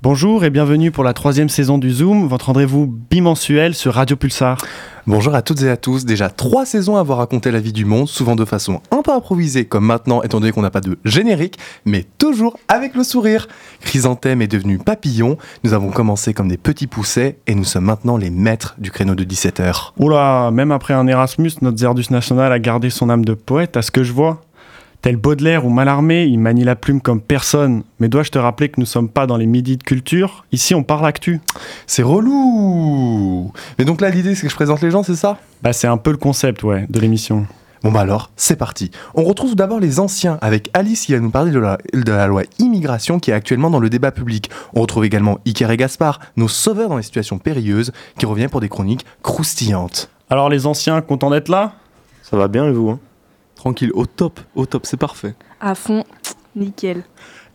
Bonjour et bienvenue pour la troisième saison du Zoom, votre rendez-vous bimensuel sur Radio Pulsar. Bonjour à toutes et à tous, déjà trois saisons à avoir raconté la vie du monde, souvent de façon un peu improvisée comme maintenant étant donné qu'on n'a pas de générique, mais toujours avec le sourire. Chrysanthème est devenu papillon, nous avons commencé comme des petits poussets et nous sommes maintenant les maîtres du créneau de 17h. Oula, même après un Erasmus, notre Zerdus national a gardé son âme de poète à ce que je vois. Tel Baudelaire ou Mallarmé, il manie la plume comme personne. Mais dois-je te rappeler que nous sommes pas dans les midis de culture? Ici, on parle actu. C'est relou Mais donc là, l'idée, c'est que je présente les gens, c'est ça? Bah, c'est un peu le concept, ouais, de l'émission. Bon bah alors, c'est parti. On retrouve d'abord les anciens avec Alice qui va nous parler de la, de la, loi immigration qui est actuellement dans le débat public. On retrouve également Iker et Gaspard, nos sauveurs dans les situations périlleuses, qui revient pour des chroniques croustillantes. Alors les anciens, contents d'être là? Ça va bien et vous hein? Tranquille, au top, au top, c'est parfait. À fond, nickel.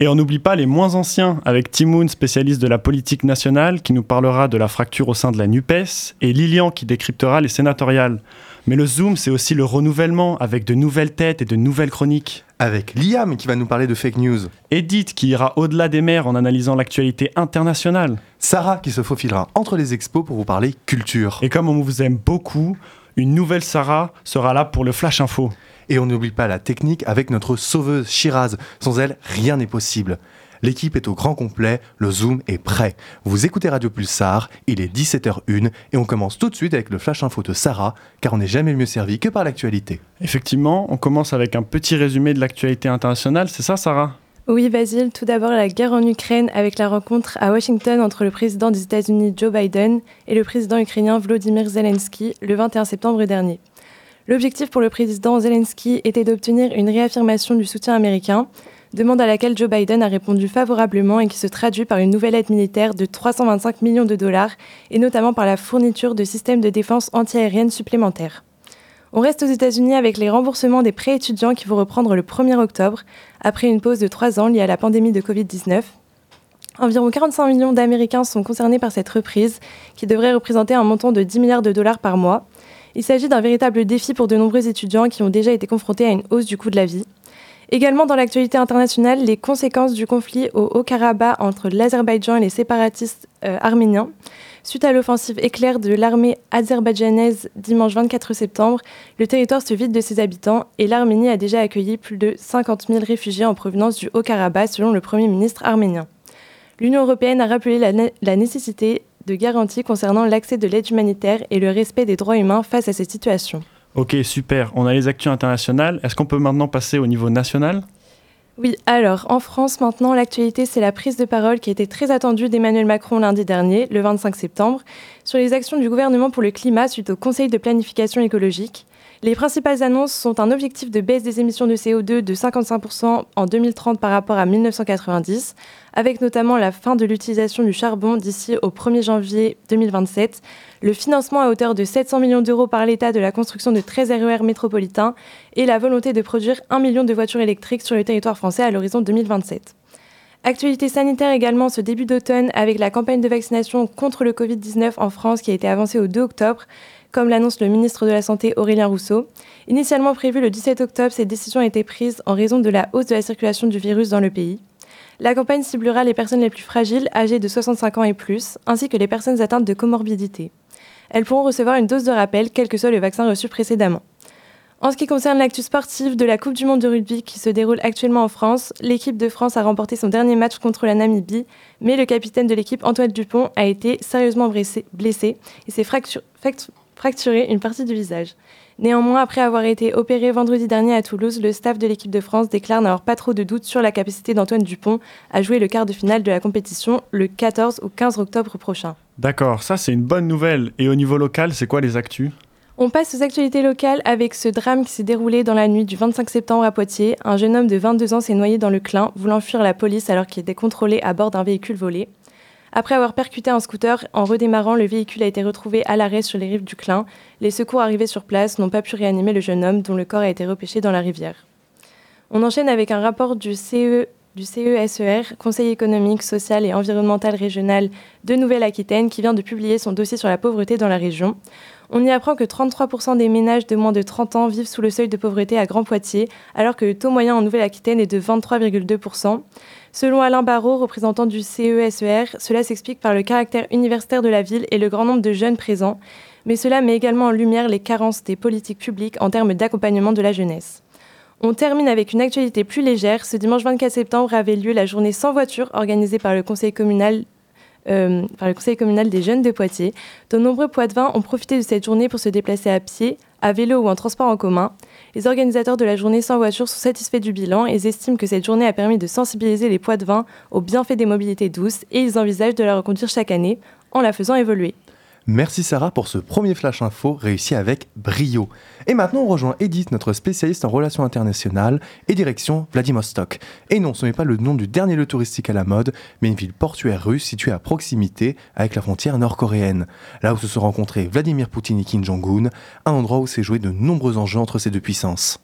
Et on n'oublie pas les moins anciens, avec Timoun, spécialiste de la politique nationale, qui nous parlera de la fracture au sein de la NUPES, et Lilian, qui décryptera les sénatoriales. Mais le Zoom, c'est aussi le renouvellement, avec de nouvelles têtes et de nouvelles chroniques. Avec Liam, qui va nous parler de fake news. Edith, qui ira au-delà des mers en analysant l'actualité internationale. Sarah, qui se faufilera entre les expos pour vous parler culture. Et comme on vous aime beaucoup, une nouvelle Sarah sera là pour le Flash Info. Et on n'oublie pas la technique avec notre sauveuse Shiraz. Sans elle, rien n'est possible. L'équipe est au grand complet, le Zoom est prêt. Vous écoutez Radio Pulsar, il est 17h01 et on commence tout de suite avec le flash info de Sarah, car on n'est jamais mieux servi que par l'actualité. Effectivement, on commence avec un petit résumé de l'actualité internationale, c'est ça Sarah? Oui, Basile, tout d'abord la guerre en Ukraine avec la rencontre à Washington entre le président des États-Unis Joe Biden et le président ukrainien Volodymyr Zelensky le 21 septembre dernier. L'objectif pour le président Zelensky était d'obtenir une réaffirmation du soutien américain, demande à laquelle Joe Biden a répondu favorablement et qui se traduit par une nouvelle aide militaire de 325 millions de dollars et notamment par la fourniture de systèmes de défense antiaérienne supplémentaires. On reste aux États-Unis avec les remboursements des prêts étudiants qui vont reprendre le 1er octobre, après une pause de trois ans liée à la pandémie de Covid-19. Environ 45 millions d'Américains sont concernés par cette reprise, qui devrait représenter un montant de 10 milliards de dollars par mois. Il s'agit d'un véritable défi pour de nombreux étudiants qui ont déjà été confrontés à une hausse du coût de la vie. Également dans l'actualité internationale, les conséquences du conflit au Haut-Karabakh entre l'Azerbaïdjan et les séparatistes euh, arméniens. Suite à l'offensive éclair de l'armée azerbaïdjanaise dimanche 24 septembre, le territoire se vide de ses habitants et l'Arménie a déjà accueilli plus de 50 000 réfugiés en provenance du Haut-Karabakh selon le Premier ministre arménien. L'Union européenne a rappelé la, la nécessité de garanties concernant l'accès de l'aide humanitaire et le respect des droits humains face à cette situation. Ok, super. On a les actus internationales. Est-ce qu'on peut maintenant passer au niveau national? Oui, alors en France maintenant, l'actualité c'est la prise de parole qui a été très attendue d'Emmanuel Macron lundi dernier, le 25 septembre, sur les actions du gouvernement pour le climat suite au Conseil de planification écologique. Les principales annonces sont un objectif de baisse des émissions de CO2 de 55% en 2030 par rapport à 1990, avec notamment la fin de l'utilisation du charbon d'ici au 1er janvier 2027, le financement à hauteur de 700 millions d'euros par l'État de la construction de 13 RER métropolitains et la volonté de produire 1 million de voitures électriques sur le territoire français à l'horizon 2027. Actualité sanitaire également ce début d'automne avec la campagne de vaccination contre le Covid-19 en France qui a été avancée au 2 octobre comme l'annonce le ministre de la Santé Aurélien Rousseau. Initialement prévue le 17 octobre, cette décision a été prise en raison de la hausse de la circulation du virus dans le pays. La campagne ciblera les personnes les plus fragiles, âgées de 65 ans et plus, ainsi que les personnes atteintes de comorbidité. Elles pourront recevoir une dose de rappel, quel que soit le vaccin reçu précédemment. En ce qui concerne l'actu sportive de la Coupe du Monde de rugby qui se déroule actuellement en France, l'équipe de France a remporté son dernier match contre la Namibie, mais le capitaine de l'équipe, Antoine Dupont, a été sérieusement blessé et s'est fracturé fracturé une partie du visage. Néanmoins, après avoir été opéré vendredi dernier à Toulouse, le staff de l'équipe de France déclare n'avoir pas trop de doutes sur la capacité d'Antoine Dupont à jouer le quart de finale de la compétition le 14 ou 15 octobre prochain. D'accord, ça c'est une bonne nouvelle. Et au niveau local, c'est quoi les actus? On passe aux actualités locales avec ce drame qui s'est déroulé dans la nuit du 25 septembre à Poitiers. Un jeune homme de 22 ans s'est noyé dans le Clin, voulant fuir la police alors qu'il était contrôlé à bord d'un véhicule volé. Après avoir percuté un scooter, en redémarrant, le véhicule a été retrouvé à l'arrêt sur les rives du Clin. Les secours arrivés sur place n'ont pas pu réanimer le jeune homme dont le corps a été repêché dans la rivière. On enchaîne avec un rapport du CESE du CESER, Conseil économique, social et environnemental régional de Nouvelle-Aquitaine, qui vient de publier son dossier sur la pauvreté dans la région. On y apprend que 33% des ménages de moins de 30 ans vivent sous le seuil de pauvreté à Grand Poitiers, alors que le taux moyen en Nouvelle-Aquitaine est de 23,2%. Selon Alain Barrault, représentant du CESER, cela s'explique par le caractère universitaire de la ville et le grand nombre de jeunes présents, mais cela met également en lumière les carences des politiques publiques en termes d'accompagnement de la jeunesse. On termine avec une actualité plus légère. Ce dimanche 24 septembre avait lieu la journée sans voiture organisée par le conseil communal euh, des jeunes de Poitiers. De nombreux Poitevins ont profité de cette journée pour se déplacer à pied, à vélo ou en transport en commun. Les organisateurs de la journée sans voiture sont satisfaits du bilan et estiment que cette journée a permis de sensibiliser les Poitevins aux bienfaits des mobilités douces et ils envisagent de la reconduire chaque année en la faisant évoluer. Merci Sarah pour ce premier flash info réussi avec brio. Et maintenant on rejoint Edith, notre spécialiste en relations internationales et direction Vladivostok. Et non, ce n'est pas le nom du dernier lieu touristique à la mode, mais une ville portuaire russe située à proximité avec la frontière nord-coréenne. Là où se sont rencontrés Vladimir Poutine et Kim Jong-un, un endroit où s'est joué de nombreux enjeux entre ces deux puissances.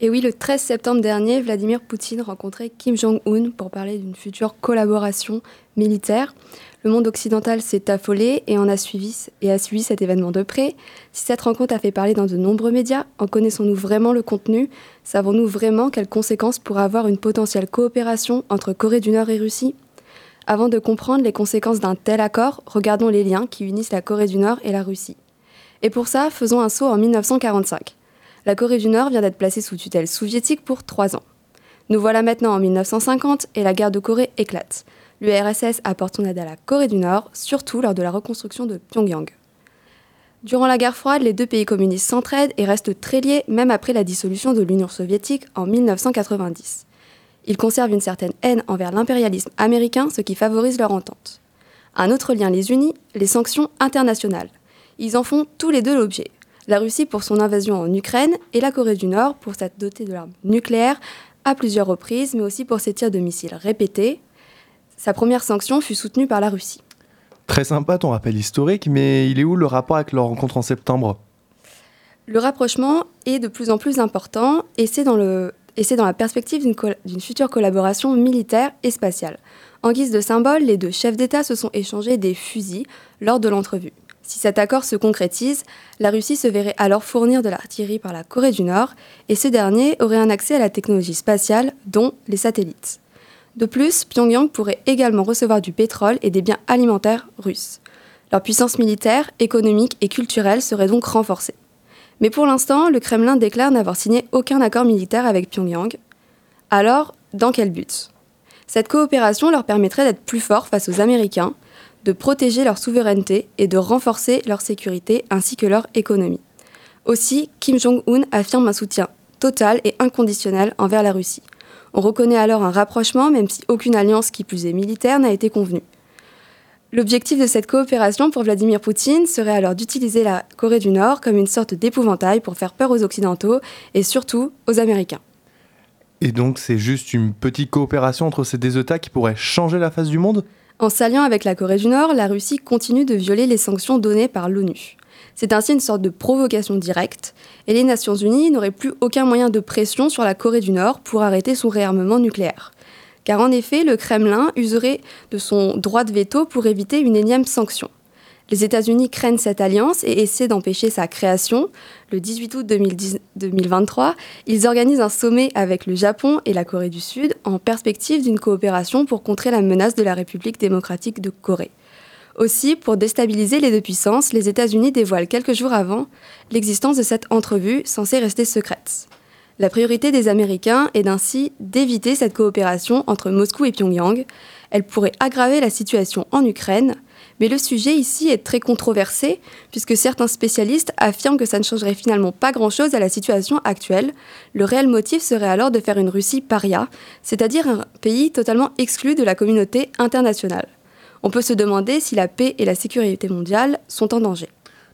Et oui, le 13 septembre dernier, Vladimir Poutine rencontrait Kim Jong-un pour parler d'une future collaboration militaire. Le monde occidental s'est affolé et, en a suivi, a suivi cet événement de près. Si cette rencontre a fait parler dans de nombreux médias, en connaissons-nous vraiment le contenu? Savons-nous vraiment quelles conséquences pourrait avoir une potentielle coopération entre Corée du Nord et Russie? Avant de comprendre les conséquences d'un tel accord, regardons les liens qui unissent la Corée du Nord et la Russie. Et pour ça, faisons un saut en 1945. La Corée du Nord vient d'être placée sous tutelle soviétique pour trois ans. Nous voilà maintenant en 1950 et la guerre de Corée éclate. L'URSS apporte son aide à la Corée du Nord, surtout lors de la reconstruction de Pyongyang. Durant la guerre froide, les deux pays communistes s'entraident et restent très liés même après la dissolution de l'Union soviétique en 1990. Ils conservent une certaine haine envers l'impérialisme américain, ce qui favorise leur entente. Un autre lien les unit, les sanctions internationales. Ils en font tous les deux l'objet. La Russie pour son invasion en Ukraine et la Corée du Nord pour s'être dotée de l'arme nucléaire à plusieurs reprises, mais aussi pour ses tirs de missiles répétés, sa première sanction fut soutenue par la Russie. Très sympa ton rappel historique, mais il est où le rapport avec leur rencontre en septembre? Le rapprochement est de plus en plus important et c'est dans, dans la perspective d'une future collaboration militaire et spatiale. En guise de symbole, les deux chefs d'État se sont échangés des fusils lors de l'entrevue. Si cet accord se concrétise, la Russie se verrait alors fournir de l'artillerie par la Corée du Nord et ce dernier aurait un accès à la technologie spatiale, dont les satellites. De plus, Pyongyang pourrait également recevoir du pétrole et des biens alimentaires russes. Leur puissance militaire, économique et culturelle serait donc renforcée. Mais pour l'instant, le Kremlin déclare n'avoir signé aucun accord militaire avec Pyongyang. Alors, dans quel but? Cette coopération leur permettrait d'être plus forts face aux Américains, de protéger leur souveraineté et de renforcer leur sécurité ainsi que leur économie. Aussi, Kim Jong-un affirme un soutien total et inconditionnel envers la Russie. On reconnaît alors un rapprochement, même si aucune alliance qui plus est militaire n'a été convenue. L'objectif de cette coopération pour Vladimir Poutine serait alors d'utiliser la Corée du Nord comme une sorte d'épouvantail pour faire peur aux Occidentaux et surtout aux Américains. Et donc c'est juste une petite coopération entre ces deux États qui pourrait changer la face du monde? En s'alliant avec la Corée du Nord, la Russie continue de violer les sanctions données par l'ONU. C'est ainsi une sorte de provocation directe, et les Nations Unies n'auraient plus aucun moyen de pression sur la Corée du Nord pour arrêter son réarmement nucléaire. Car en effet, le Kremlin userait de son droit de veto pour éviter une énième sanction. Les États-Unis craignent cette alliance et essaient d'empêcher sa création. Le 18 août 2023, ils organisent un sommet avec le Japon et la Corée du Sud en perspective d'une coopération pour contrer la menace de la République démocratique de Corée. Aussi, pour déstabiliser les deux puissances, les États-Unis dévoilent quelques jours avant l'existence de cette entrevue censée rester secrète. La priorité des Américains est ainsi d'éviter cette coopération entre Moscou et Pyongyang. Elle pourrait aggraver la situation en Ukraine, mais le sujet ici est très controversé, puisque certains spécialistes affirment que ça ne changerait finalement pas grand-chose à la situation actuelle. Le réel motif serait alors de faire une Russie paria, c'est-à-dire un pays totalement exclu de la communauté internationale on peut se demander si la paix et la sécurité mondiale sont en danger.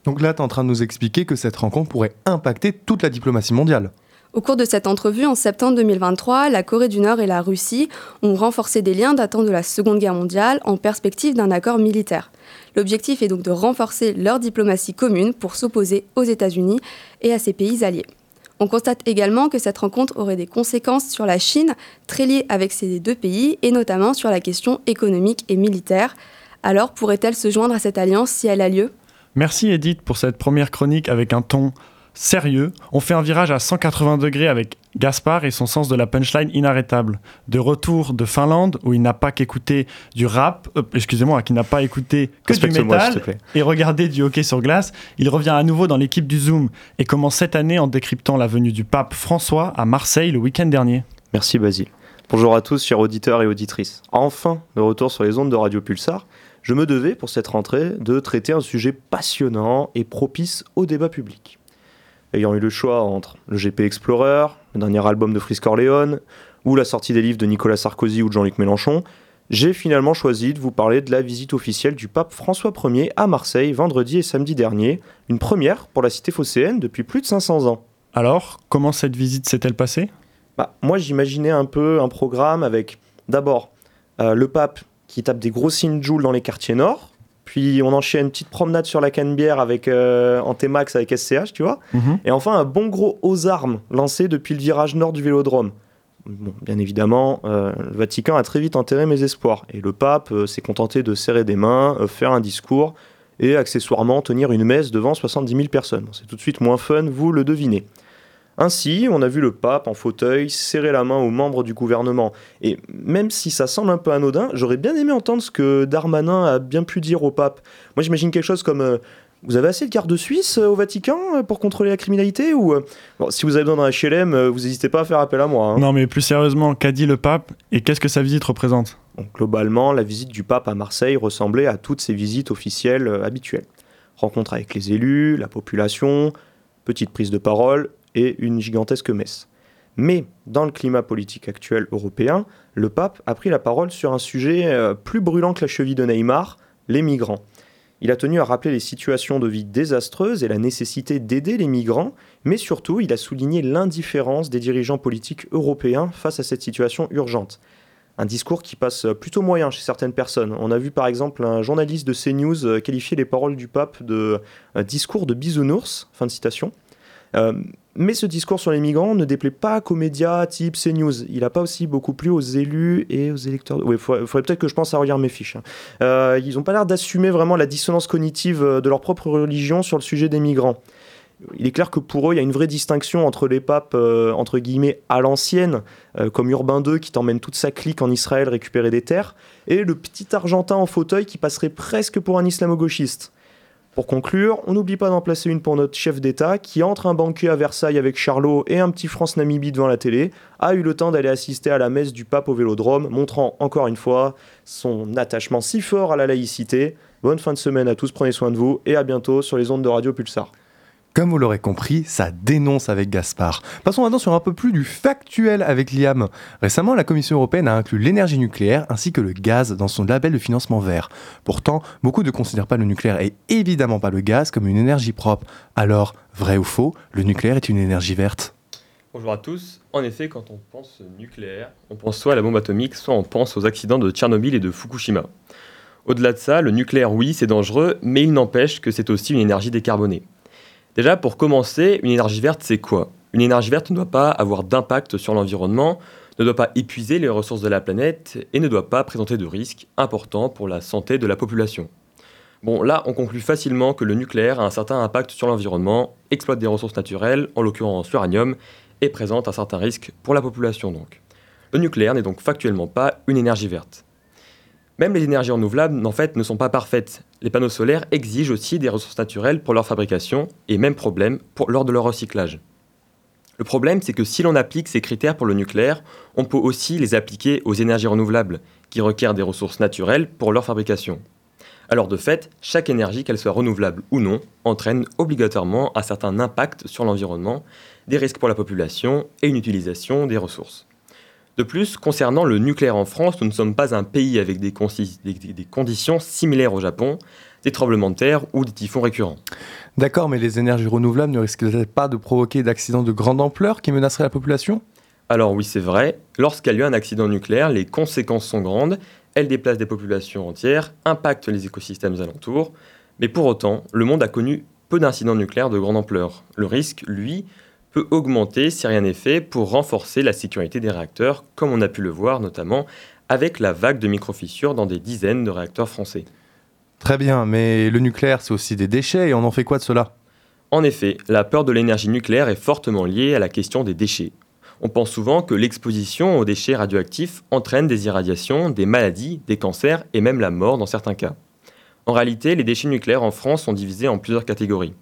Donc là, tu es en train de nous expliquer que cette rencontre pourrait impacter toute la diplomatie mondiale. Au cours de cette entrevue, en septembre 2023, la Corée du Nord et la Russie ont renforcé des liens datant de la Seconde Guerre mondiale en perspective d'un accord militaire. L'objectif est donc de renforcer leur diplomatie commune pour s'opposer aux États-Unis et à ses pays alliés. On constate également que cette rencontre aurait des conséquences sur la Chine, très liées avec ces deux pays, et notamment sur la question économique et militaire. Alors pourrait-elle se joindre à cette alliance si elle a lieu? Merci Edith pour cette première chronique avec un ton sérieux. On fait un virage à 180 degrés avec Gaspard et son sens de la punchline inarrêtable. De retour de Finlande, où il n'a pas qu'écouté du rap, euh, excusez-moi, qui n'a pas écouté que du métal et regardé du hockey sur glace, il revient à nouveau dans l'équipe du Zoom et commence cette année en décryptant la venue du pape François à Marseille le week-end dernier. Merci Basile. Bonjour à tous, chers auditeurs et auditrices. Enfin, de retour sur les ondes de Radio Pulsar, je me devais pour cette rentrée de traiter un sujet passionnant et propice au débat public. Ayant eu le choix entre le GP Explorer, le dernier album de Frisk Corleone, ou la sortie des livres de Nicolas Sarkozy ou de Jean-Luc Mélenchon, j'ai finalement choisi de vous parler de la visite officielle du pape François Ier à Marseille vendredi et samedi dernier, une première pour la cité phocéenne depuis plus de 500 ans. Alors, comment cette visite s'est-elle passée? Bah, moi, j'imaginais un peu un programme avec d'abord euh, le pape qui tape des gros signes Joule dans les quartiers nord, puis on enchaîne une petite promenade sur la Canebière avec euh, en T-Max avec SCH, tu vois, Mhm. et enfin un bon gros aux armes lancé depuis le virage nord du Vélodrome. Bon, bien évidemment, euh, le Vatican a très vite enterré mes espoirs, et le pape euh, s'est contenté de serrer des mains, euh, faire un discours et accessoirement tenir une messe devant 70 000 personnes. C'est tout de suite moins fun, vous le devinez. Ainsi, on a vu le pape en fauteuil serrer la main aux membres du gouvernement. Et même si ça semble un peu anodin, j'aurais bien aimé entendre ce que Darmanin a bien pu dire au pape. Moi, j'imagine quelque chose comme euh, Vous avez assez de gardes suisses euh, au Vatican euh, pour contrôler la criminalité Ou euh, bon, si vous avez besoin d'un HLM, vous n'hésitez pas à faire appel à moi. hein. Non mais plus sérieusement, qu'a dit le pape et qu'est-ce que sa visite représente? Donc, globalement, la visite du pape à Marseille ressemblait à toutes ses visites officielles habituelles. Rencontre avec les élus, la population, petite prise de parole et une gigantesque messe. Mais dans le climat politique actuel européen, le pape a pris la parole sur un sujet euh, plus brûlant que la cheville de Neymar, les migrants. Il a tenu à rappeler les situations de vie désastreuses et la nécessité d'aider les migrants, mais surtout il a souligné l'indifférence des dirigeants politiques européens face à cette situation urgente un discours qui passe plutôt moyen chez certaines personnes. On a vu par exemple un journaliste de CNews euh, qualifier les paroles du pape de euh, discours de bisounours, fin de citation. Mais ce discours sur les migrants ne déplaît pas qu'aux médias type CNews. Il n'a pas aussi beaucoup plu aux élus et aux électeurs. Il faudrait, peut-être que je pense à relire mes fiches. ils n'ont pas l'air d'assumer vraiment la dissonance cognitive euh, de leur propre religion sur le sujet des migrants. Il est clair que pour eux, il y a une vraie distinction entre les papes, euh, entre guillemets, à l'ancienne, euh, comme Urbain II qui t'emmène toute sa clique en Israël récupérer des terres, et le petit Argentin en fauteuil qui passerait presque pour un islamo-gauchiste. Pour conclure, on n'oublie pas d'en placer une pour notre chef d'État qui, entre un banquet à Versailles avec Charlot et un petit France-Namibie devant la télé, a eu le temps d'aller assister à la messe du pape au Vélodrome, montrant encore une fois son attachement si fort à la laïcité. Bonne fin de semaine à tous, prenez soin de vous et à bientôt sur les ondes de Radio Pulsar. Comme vous l'aurez compris, ça dénonce avec Gaspard. Passons maintenant sur un peu plus du factuel avec Liam. Récemment, la Commission européenne a inclus l'énergie nucléaire ainsi que le gaz dans son label de financement vert. Pourtant, beaucoup ne considèrent pas le nucléaire et évidemment pas le gaz comme une énergie propre. Alors, vrai ou faux, le nucléaire est une énergie verte? Bonjour à tous. En effet, quand on pense nucléaire, on pense soit à la bombe atomique, soit on pense aux accidents de Tchernobyl et de Fukushima. Au-delà de ça, le nucléaire, oui, c'est dangereux, mais il n'empêche que c'est aussi une énergie décarbonée. Déjà, pour commencer, une énergie verte, c'est quoi? Une énergie verte ne doit pas avoir d'impact sur l'environnement, ne doit pas épuiser les ressources de la planète et ne doit pas présenter de risques importants pour la santé de la population. Bon, là, on conclut facilement que le nucléaire a un certain impact sur l'environnement, exploite des ressources naturelles, en l'occurrence l'uranium, et présente un certain risque pour la population donc. Le nucléaire n'est donc factuellement pas une énergie verte. Même les énergies renouvelables, en fait, ne sont pas parfaites. Les panneaux solaires exigent aussi des ressources naturelles pour leur fabrication, et même problème lors de leur recyclage. Le problème, c'est que si l'on applique ces critères pour le nucléaire, on peut aussi les appliquer aux énergies renouvelables, qui requièrent des ressources naturelles pour leur fabrication. Alors de fait, chaque énergie, qu'elle soit renouvelable ou non, entraîne obligatoirement un certain impact sur l'environnement, des risques pour la population et une utilisation des ressources. De plus, concernant le nucléaire en France, nous ne sommes pas un pays avec des, conditions similaires au Japon, des tremblements de terre ou des typhons récurrents. D'accord, mais les énergies renouvelables ne risquent-elles pas de provoquer d'accidents de grande ampleur qui menaceraient la population? Alors oui, c'est vrai, lorsqu'il y a eu un accident nucléaire, les conséquences sont grandes, elles déplacent des populations entières, impactent les écosystèmes alentours, mais pour autant, le monde a connu peu d'incidents nucléaires de grande ampleur. Le risque, lui, peut augmenter si rien n'est fait pour renforcer la sécurité des réacteurs, comme on a pu le voir notamment avec la vague de microfissures dans des dizaines de réacteurs français. Très bien, mais le nucléaire, c'est aussi des déchets et on en fait quoi de cela? En effet, la peur de l'énergie nucléaire est fortement liée à la question des déchets. On pense souvent que l'exposition aux déchets radioactifs entraîne des irradiations, des maladies, des cancers et même la mort dans certains cas. En réalité, les déchets nucléaires en France sont divisés en plusieurs catégories.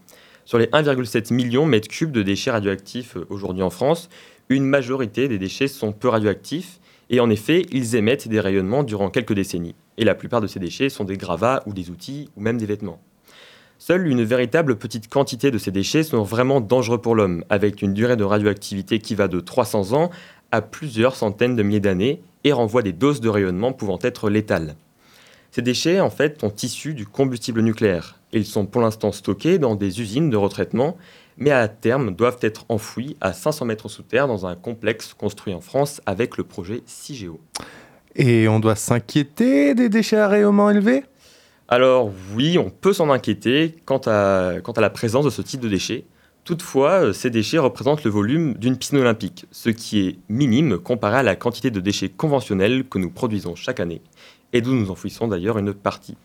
Sur les 1,7 million mètres cubes de déchets radioactifs euh, aujourd'hui en France, une majorité des déchets sont peu radioactifs et en effet, ils émettent des rayonnements durant quelques décennies. Et la plupart de ces déchets sont des gravats ou des outils ou même des vêtements. Seule une véritable petite quantité de ces déchets sont vraiment dangereux pour l'homme, avec une durée de radioactivité qui va de 300 ans à plusieurs centaines de milliers d'années et renvoie des doses de rayonnement pouvant être létales. Ces déchets, en fait, sont issus du combustible nucléaire. Ils sont pour l'instant stockés dans des usines de retraitement, mais à terme doivent être enfouis à 500 mètres sous terre dans un complexe construit en France avec le projet CIGEO. Et on doit s'inquiéter des déchets à rayonnement élevé? Alors oui, on peut s'en inquiéter quant à, quant à la présence de ce type de déchets. Toutefois, euh, ces déchets représentent le volume d'une piscine olympique, ce qui est minime comparé à la quantité de déchets conventionnels que nous produisons chaque année, et d'où nous enfouissons d'ailleurs une partie.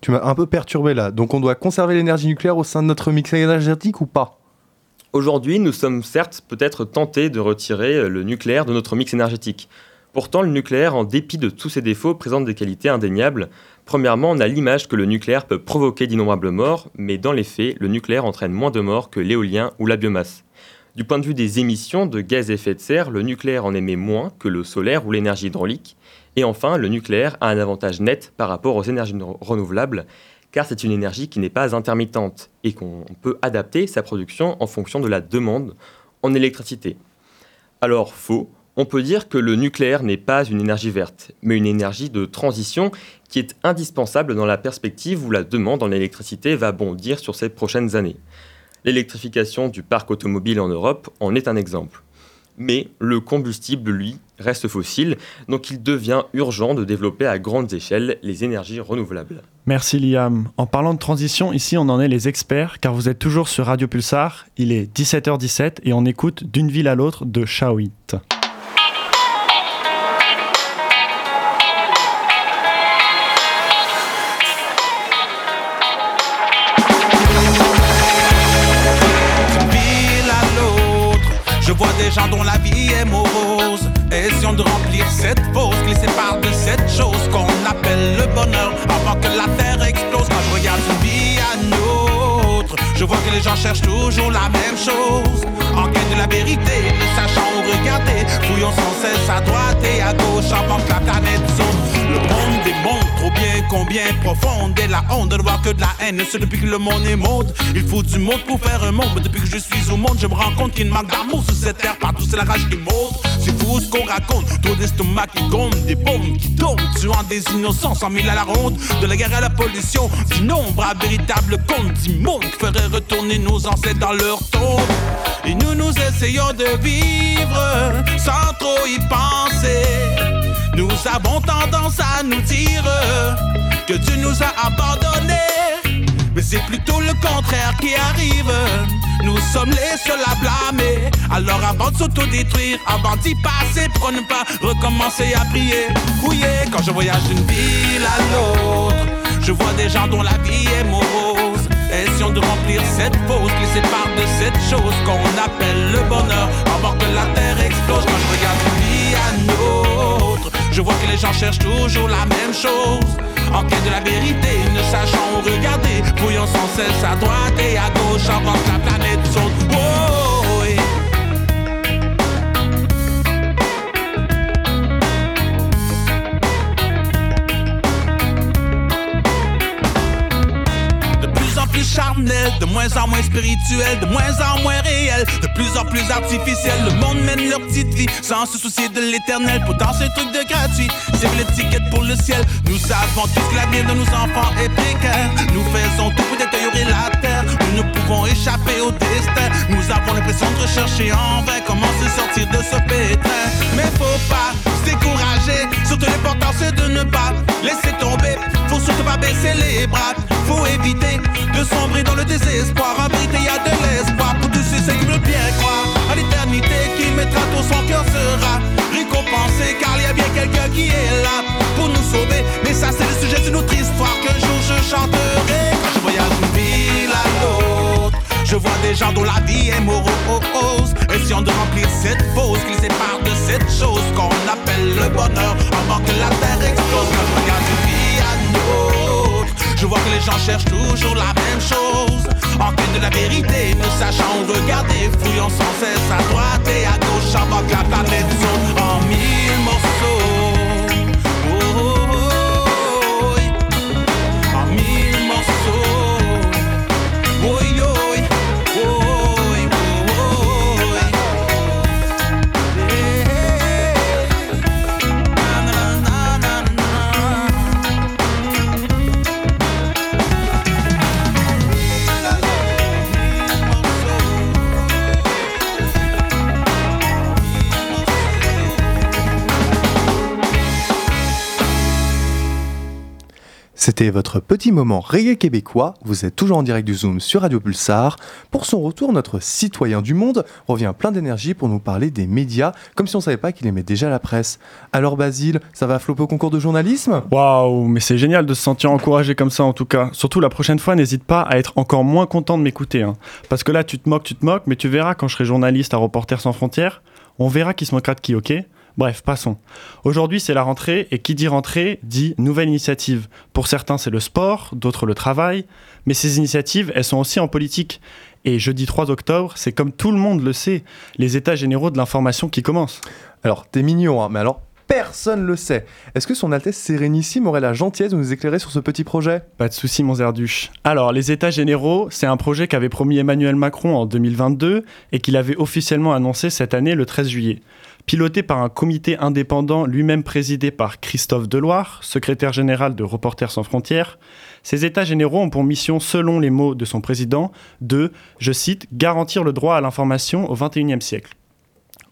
Tu m'as un peu perturbé là. Donc on doit conserver l'énergie nucléaire au sein de notre mix énergétique ou pas? Aujourd'hui, nous sommes certes peut-être tentés de retirer euh, le nucléaire de notre mix énergétique. Pourtant, le nucléaire, en dépit de tous ses défauts, présente des qualités indéniables. Premièrement, on a l'image que le nucléaire peut provoquer d'innombrables morts, mais dans les faits, le nucléaire entraîne moins de morts que l'éolien ou la biomasse. Du point de vue des émissions de gaz à effet de serre, le nucléaire en émet moins que le solaire ou l'énergie hydraulique. Et enfin, le nucléaire a un avantage net par rapport aux énergies renouvelables, car c'est une énergie qui n'est pas intermittente et qu'on peut adapter sa production en fonction de la demande en électricité. Alors faux, on peut dire que le nucléaire n'est pas une énergie verte, mais une énergie de transition qui est indispensable dans la perspective où la demande en électricité va bondir sur ces prochaines années. L'électrification du parc automobile en Europe en est un exemple mais le combustible, lui, reste fossile, donc il devient urgent de développer à grande échelle les énergies renouvelables. Merci Liam. En parlant de transition, ici on en est les experts, car vous êtes toujours sur Radio Pulsar, il est 17h17 et on écoute D'une ville à l'autre de Shawit. Cette qui les sépare de cette chose qu'on appelle le bonheur avant que la terre explose. Quand je regarde une vie à nôtre, je vois que les gens cherchent toujours la même chose. En quête de la vérité, ne sachant où regarder, fouillons sans cesse à droite et à gauche avant que la planète saute. Le monde démontre trop bien combien profonde est la honte de voir que de la haine. C'est depuis que le monde est mode. Il faut du monde pour faire un monde. Mais depuis que je suis au monde, je me rends compte qu'il manque d'amour sur cette terre. Partout c'est la rage qui monte. C'est fou ce qu'on raconte. Trop d'estomac qui compte, des bombes qui tombent. Tuant des innocents, cent mille à la ronde. De la guerre à la pollution, du nombre à véritable compte. D'immondes qui ferait retourner nos ancêtres dans leur tombe. Et nous nous essayons de vivre sans trop y penser. Nous avons tendance à nous dire que tu nous as abandonnés. Mais c'est plutôt le contraire qui arrive. Nous sommes les seuls à blâmer. Alors avant de s'autodétruire, avant d'y passer pour pas recommencer à prier, fouiller quand je voyage d'une ville à l'autre. Je vois des gens dont la vie est morose. Essayons de remplir cette fosse qui sépare de cette chose qu'on appelle le bonheur. Avant que la terre explose quand je regarde une vie à l'autre. Je vois que les gens cherchent toujours la même chose. En quête de la vérité, ne sachant où regarder. Fouillant sans cesse à droite et à gauche avant que la planète saute. De moins en moins spirituel, de moins en moins réel, de plus en plus artificiel. Le monde mène leur petite vie sans se soucier de l'éternel. Pourtant, c'est truc de gratuit, c'est l'étiquette pour le ciel. Nous savons tous que l'avenir de nos enfants est précaire. Nous faisons tout pour détériorer la terre. Nous ne pouvons échapper au destin. Nous avons l'impression de rechercher en vain comment se sortir de ce pétrin. Mais faut pas décourager, surtout l'important c'est de ne pas laisser tomber. Faut surtout pas baisser les bras, faut éviter de sombrer dans le désespoir. En vérité, y a de l'espoir pour tous ceux qui veulent bien croire. son cœur sera récompensé car il y a bien quelqu'un qui est là pour nous sauver. Mais ça c'est le sujet d'une autre histoire qu'un jour je chanterai quand je voyage à l'autre. Je vois des gens dont la vie est morose Essayant de remplir cette fosse qui sépare de cette chose qu'on appelle le bonheur. Avant que la terre explose Quand je regarde d'une vie à l'autre Je vois que les gens cherchent toujours la même chose. En quête de la vérité, ne sachant où regarder Fouillant sans cesse à droite et à gauche Avant que la planète saute en mille morceaux C'était votre petit moment reggae québécois. Vous êtes toujours en direct du Zoom sur Radio Pulsar. Pour son retour, notre citoyen du monde revient plein d'énergie pour nous parler des médias, comme si on savait pas qu'il aimait déjà la presse. Alors Basile, ça va flopper au concours de journalisme? Waouh, mais c'est génial de se sentir encouragé comme ça en tout cas. Surtout la prochaine fois, n'hésite pas à être encore moins content de m'écouter. hein. Parce que là, tu te moques, tu te moques, mais tu verras quand je serai journaliste à Reporters sans frontières, on verra qui se moquera de qui, ok? Bref, passons. Aujourd'hui, c'est la rentrée, et qui dit rentrée dit nouvelle initiative. Pour certains, c'est le sport, d'autres le travail, mais ces initiatives, elles sont aussi en politique. Et jeudi 3 octobre, c'est comme tout le monde le sait, les états généraux de l'information qui commencent. Alors, t'es mignon, hein, mais alors personne le sait. Est-ce que son Altesse Sérénissime aurait la gentillesse de nous éclairer sur ce petit projet? Pas de souci, mon Zerduche. Alors, les États généraux, c'est un projet qu'avait promis Emmanuel Macron en 2022 et qu'il avait officiellement annoncé cette année le 13 juillet. Piloté par un comité indépendant lui-même présidé par Christophe Deloire, secrétaire général de Reporters sans frontières, ces États généraux ont pour mission, selon les mots de son président, de, je cite, garantir le droit à l'information au XXIe siècle.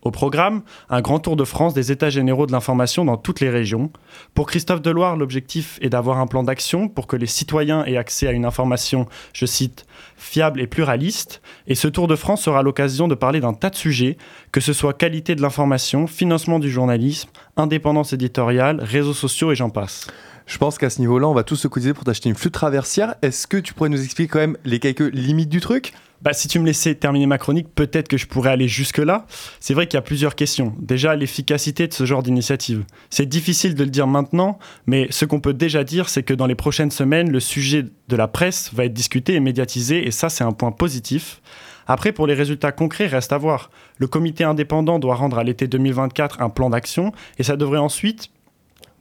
Au programme, un grand tour de France des États généraux de l'information dans toutes les régions. Pour Christophe Deloire, l'objectif est d'avoir un plan d'action pour que les citoyens aient accès à une information, je cite, fiable et pluraliste. Et ce tour de France sera l'occasion de parler d'un tas de sujets, que ce soit qualité de l'information, financement du journalisme, indépendance éditoriale, réseaux sociaux et j'en passe. Je pense qu'à ce niveau-là, on va tous se cotiser pour t'acheter une flûte traversière. Est-ce que tu pourrais nous expliquer quand même les quelques limites du truc? Bah, si tu me laissais terminer ma chronique, peut-être que je pourrais aller jusque-là. C'est vrai qu'il y a plusieurs questions. Déjà, l'efficacité de ce genre d'initiative. C'est difficile de le dire maintenant, mais ce qu'on peut déjà dire, c'est que dans les prochaines semaines, le sujet de la presse va être discuté et médiatisé, et ça, c'est un point positif. Après, pour les résultats concrets, reste à voir. Le comité indépendant doit rendre à l'été 2024 un plan d'action, et ça devrait ensuite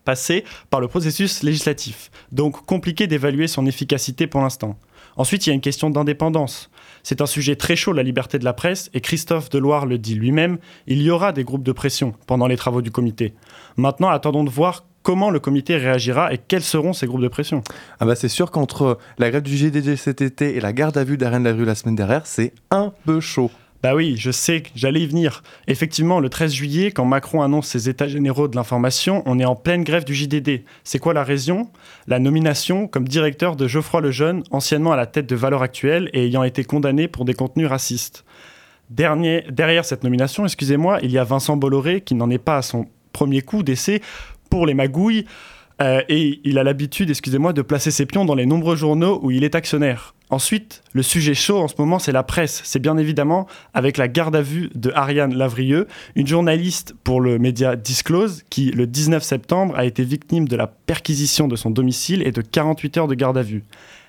passer par le processus législatif. Donc compliqué d'évaluer son efficacité pour l'instant. Ensuite, il y a une question d'indépendance. C'est un sujet très chaud, la liberté de la presse, et Christophe Deloire le dit lui-même, il y aura des groupes de pression pendant les travaux du comité. Maintenant, attendons de voir comment le comité réagira et quels seront ces groupes de pression. Ah bah c'est sûr qu'entre la grève du GDG cet été et la garde à vue d'Arène la rue la semaine dernière, c'est un peu chaud. Bah oui, je sais, que j'allais y venir. Effectivement, le 13 juillet, quand Macron annonce ses états généraux de l'information, on est en pleine grève du JDD. C'est quoi la raison? La nomination comme directeur de Geoffroy Lejeune, anciennement à la tête de Valeurs Actuelles et ayant été condamné pour des contenus racistes. Derrière cette nomination, excusez-moi, il y a Vincent Bolloré qui n'en est pas à son premier coup d'essai pour les magouilles. Euh, et il a l'habitude, excusez-moi, de placer ses pions dans les nombreux journaux où il est actionnaire. Ensuite, le sujet chaud en ce moment, c'est la presse. C'est bien évidemment avec la garde à vue de Ariane Lavrieux, une journaliste pour le média Disclose, qui, le 19 septembre, a été victime de la perquisition de son domicile et de 48 heures de garde à vue.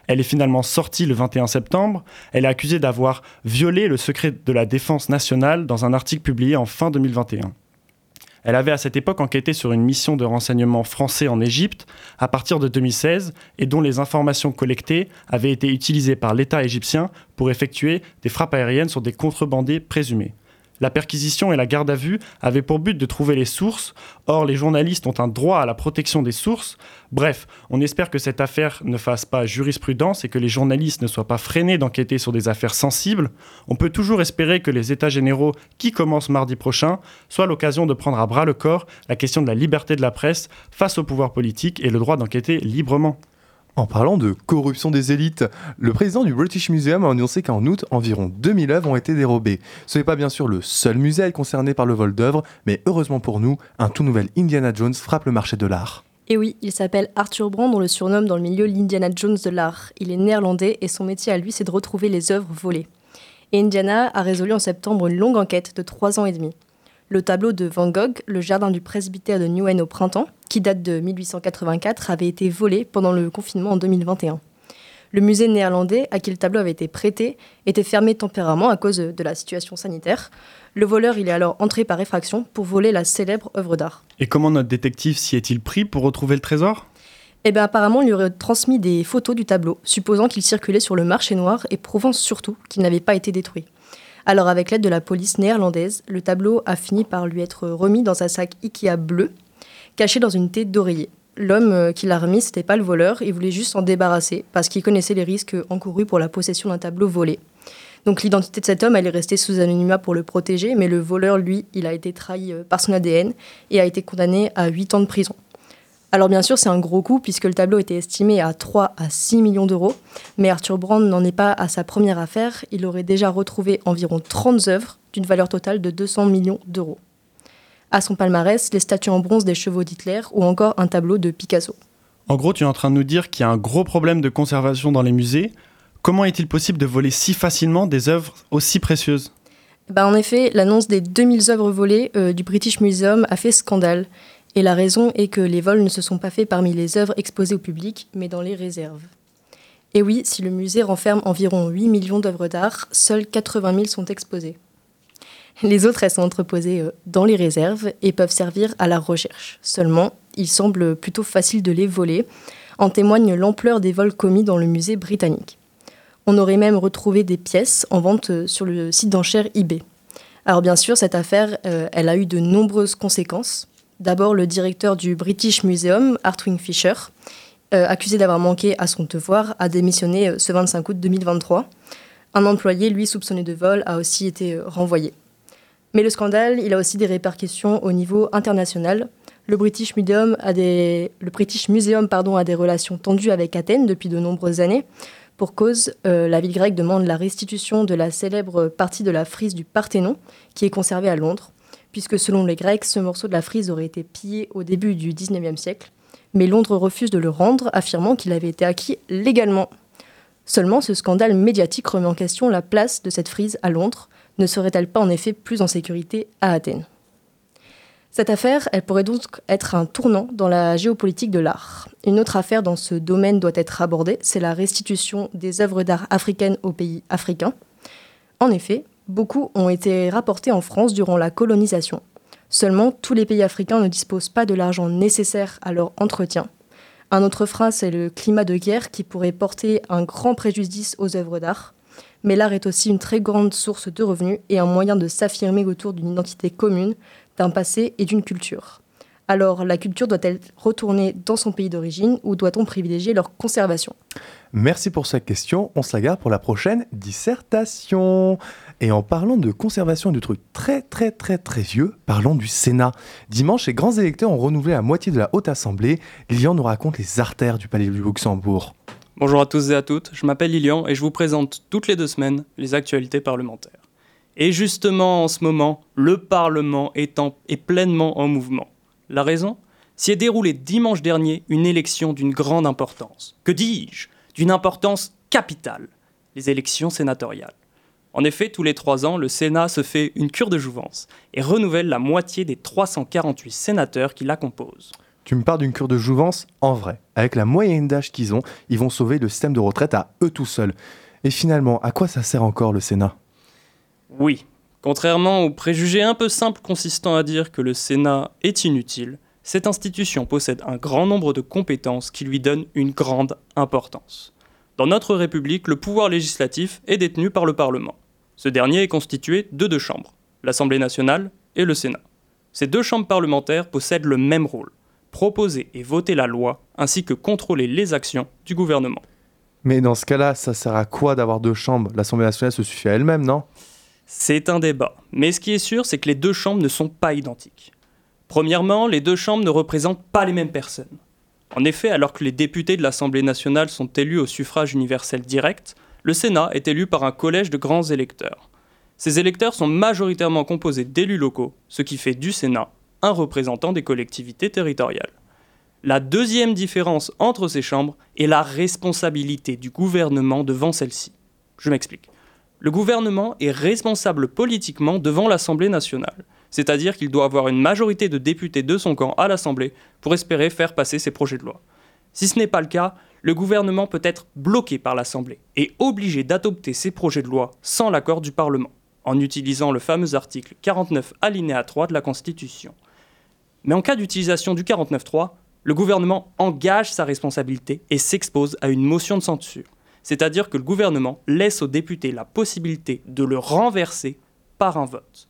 Elle est finalement sortie le 21 septembre. Elle est accusée d'avoir violé le secret de la défense nationale dans un article publié en fin 2021. Elle avait à cette époque enquêté sur une mission de renseignement français en Égypte à partir de 2016 et dont les informations collectées avaient été utilisées par l'État égyptien pour effectuer des frappes aériennes sur des contrebandiers présumés. La perquisition et la garde à vue avaient pour but de trouver les sources, or les journalistes ont un droit à la protection des sources. Bref, on espère que cette affaire ne fasse pas jurisprudence et que les journalistes ne soient pas freinés d'enquêter sur des affaires sensibles. On peut toujours espérer que les États généraux qui commencent mardi prochain soient l'occasion de prendre à bras le corps la question de la liberté de la presse face au pouvoir politique et le droit d'enquêter librement. En parlant de corruption des élites, le président du British Museum a annoncé qu'en août, environ 2000 œuvres ont été dérobées. Ce n'est pas bien sûr le seul musée concerné par le vol d'œuvres, mais heureusement pour nous, un tout nouvel Indiana Jones frappe le marché de l'art. Et oui, il s'appelle Arthur Brand, on le surnomme dans le milieu l'Indiana Jones de l'art. Il est néerlandais et son métier à lui, c'est de retrouver les œuvres volées. Et Indiana a résolu en septembre une longue enquête de trois ans et demi. Le tableau de Van Gogh, Le jardin du presbytère de Newen au printemps, qui date de 1884, avait été volé pendant le confinement en 2021. Le musée néerlandais à qui le tableau avait été prêté était fermé temporairement à cause de la situation sanitaire. Le voleur, il est alors entré par effraction pour voler la célèbre œuvre d'art. Et comment notre détective s'y est-il pris pour retrouver le trésor? Eh bien apparemment, il lui aurait transmis des photos du tableau, supposant qu'il circulait sur le marché noir et prouvant surtout qu'il n'avait pas été détruit. Alors avec l'aide de la police néerlandaise, le tableau a fini par lui être remis dans un sac Ikea bleu, caché dans une tête d'oreiller. L'homme euh, qui l'a remis, c'était pas le voleur, il voulait juste s'en débarrasser parce qu'il connaissait les risques encourus pour la possession d'un tableau volé. Donc l'identité de cet homme, elle est restée sous anonymat pour le protéger, mais le voleur, lui, il a été trahi euh, par son ADN et a été condamné à 8 ans de prison. Alors bien sûr, c'est un gros coup puisque le tableau était estimé à 3 à 6 millions d'euros, mais Arthur Brand n'en est pas à sa première affaire, il aurait déjà retrouvé environ 30 œuvres d'une valeur totale de 200 millions d'euros. À son palmarès, les statues en bronze des chevaux d'Hitler ou encore un tableau de Picasso. En gros, tu es en train de nous dire qu'il y a un gros problème de conservation dans les musées. Comment est-il possible de voler si facilement des œuvres aussi précieuses? Bah, En effet, l'annonce des 2000 œuvres volées euh, du British Museum a fait scandale. Et la raison est que les vols ne se sont pas faits parmi les œuvres exposées au public, mais dans les réserves. Et oui, si le musée renferme environ 8 millions d'œuvres d'art, seules 80 000 sont exposées. Les autres, elles sont entreposées euh, dans les réserves et peuvent servir à la recherche. Seulement, il semble plutôt facile de les voler. En témoigne l'ampleur des vols commis dans le musée britannique. On aurait même retrouvé des pièces en vente euh, sur le site d'enchères eBay. Alors bien sûr, cette affaire, euh, elle a eu de nombreuses conséquences. D'abord, le directeur du British Museum, Artwing Fisher, euh, accusé d'avoir manqué à son devoir, a démissionné euh, ce 25 août 2023. Un employé, lui, soupçonné de vol, a aussi été euh, renvoyé. Mais le scandale, il a aussi des répercussions au niveau international. Le British Museum a des, le British Museum, pardon, a des relations tendues avec Athènes depuis de nombreuses années. Pour cause, la ville grecque demande la restitution de la célèbre partie de la frise du Parthénon, qui est conservée à Londres puisque selon les Grecs, ce morceau de la frise aurait été pillé au début du XIXe siècle, mais Londres refuse de le rendre, affirmant qu'il avait été acquis légalement. Seulement, ce scandale médiatique remet en question la place de cette frise à Londres. Ne serait-elle pas en effet plus en sécurité à Athènes? Cette affaire, elle pourrait donc être un tournant dans la géopolitique de l'art. Une autre affaire dans ce domaine doit être abordée, c'est la restitution des œuvres d'art africaines aux pays africains. En effet, Beaucoup ont été rapportés en France durant la colonisation. Seulement, tous les pays africains ne disposent pas de l'argent nécessaire à leur entretien. Un autre frein, c'est le climat de guerre qui pourrait porter un grand préjudice aux œuvres d'art. Mais l'art est aussi une très grande source de revenus et un moyen de s'affirmer autour d'une identité commune, d'un passé et d'une culture. Alors, la culture doit-elle retourner dans son pays d'origine ou doit-on privilégier leur conservation? Merci pour cette question. On se la garde pour la prochaine dissertation. Et en parlant de conservation de trucs très très très très vieux, parlons du Sénat. Dimanche, les grands électeurs ont renouvelé la moitié de la Haute Assemblée. Lilian nous raconte les artères du Palais du Luxembourg. Bonjour à tous et à toutes, je m'appelle Lilian et je vous présente toutes les deux semaines les actualités parlementaires. Et justement, en ce moment, le Parlement est, est pleinement en mouvement. La raison? S'y est déroulée dimanche dernier une élection d'une grande importance. Que dis-je? D'une importance capitale, les élections sénatoriales. En effet, tous les trois ans, le Sénat se fait une cure de jouvence et renouvelle la moitié des 348 sénateurs qui la composent. Tu me parles d'une cure de jouvence en vrai. Avec la moyenne d'âge qu'ils ont, ils vont sauver le système de retraite à eux tout seuls. Et finalement, à quoi ça sert encore le Sénat? Oui, contrairement aux préjugés un peu simples consistant à dire que le Sénat est inutile, cette institution possède un grand nombre de compétences qui lui donnent une grande importance. Dans notre République, le pouvoir législatif est détenu par le Parlement. Ce dernier est constitué de deux chambres, l'Assemblée nationale et le Sénat. Ces deux chambres parlementaires possèdent le même rôle, proposer et voter la loi, ainsi que contrôler les actions du gouvernement. Mais dans ce cas-là, ça sert à quoi d'avoir deux chambres? L'Assemblée nationale se suffit à elle-même, non? C'est un débat. Mais ce qui est sûr, c'est que les deux chambres ne sont pas identiques. Premièrement, les deux chambres ne représentent pas les mêmes personnes. En effet, alors que les députés de l'Assemblée nationale sont élus au suffrage universel direct, le Sénat est élu par un collège de grands électeurs. Ces électeurs sont majoritairement composés d'élus locaux, ce qui fait du Sénat un représentant des collectivités territoriales. La deuxième différence entre ces chambres est la responsabilité du gouvernement devant celle-ci. Je m'explique. Le gouvernement est responsable politiquement devant l'Assemblée nationale, c'est-à-dire qu'il doit avoir une majorité de députés de son camp à l'Assemblée pour espérer faire passer ses projets de loi. Si ce n'est pas le cas, le gouvernement peut être bloqué par l'Assemblée et obligé d'adopter ses projets de loi sans l'accord du Parlement, en utilisant le fameux article 49 alinéa 3 de la Constitution. Mais en cas d'utilisation du 49.3, le gouvernement engage sa responsabilité et s'expose à une motion de censure. C'est-à-dire que le gouvernement laisse aux députés la possibilité de le renverser par un vote.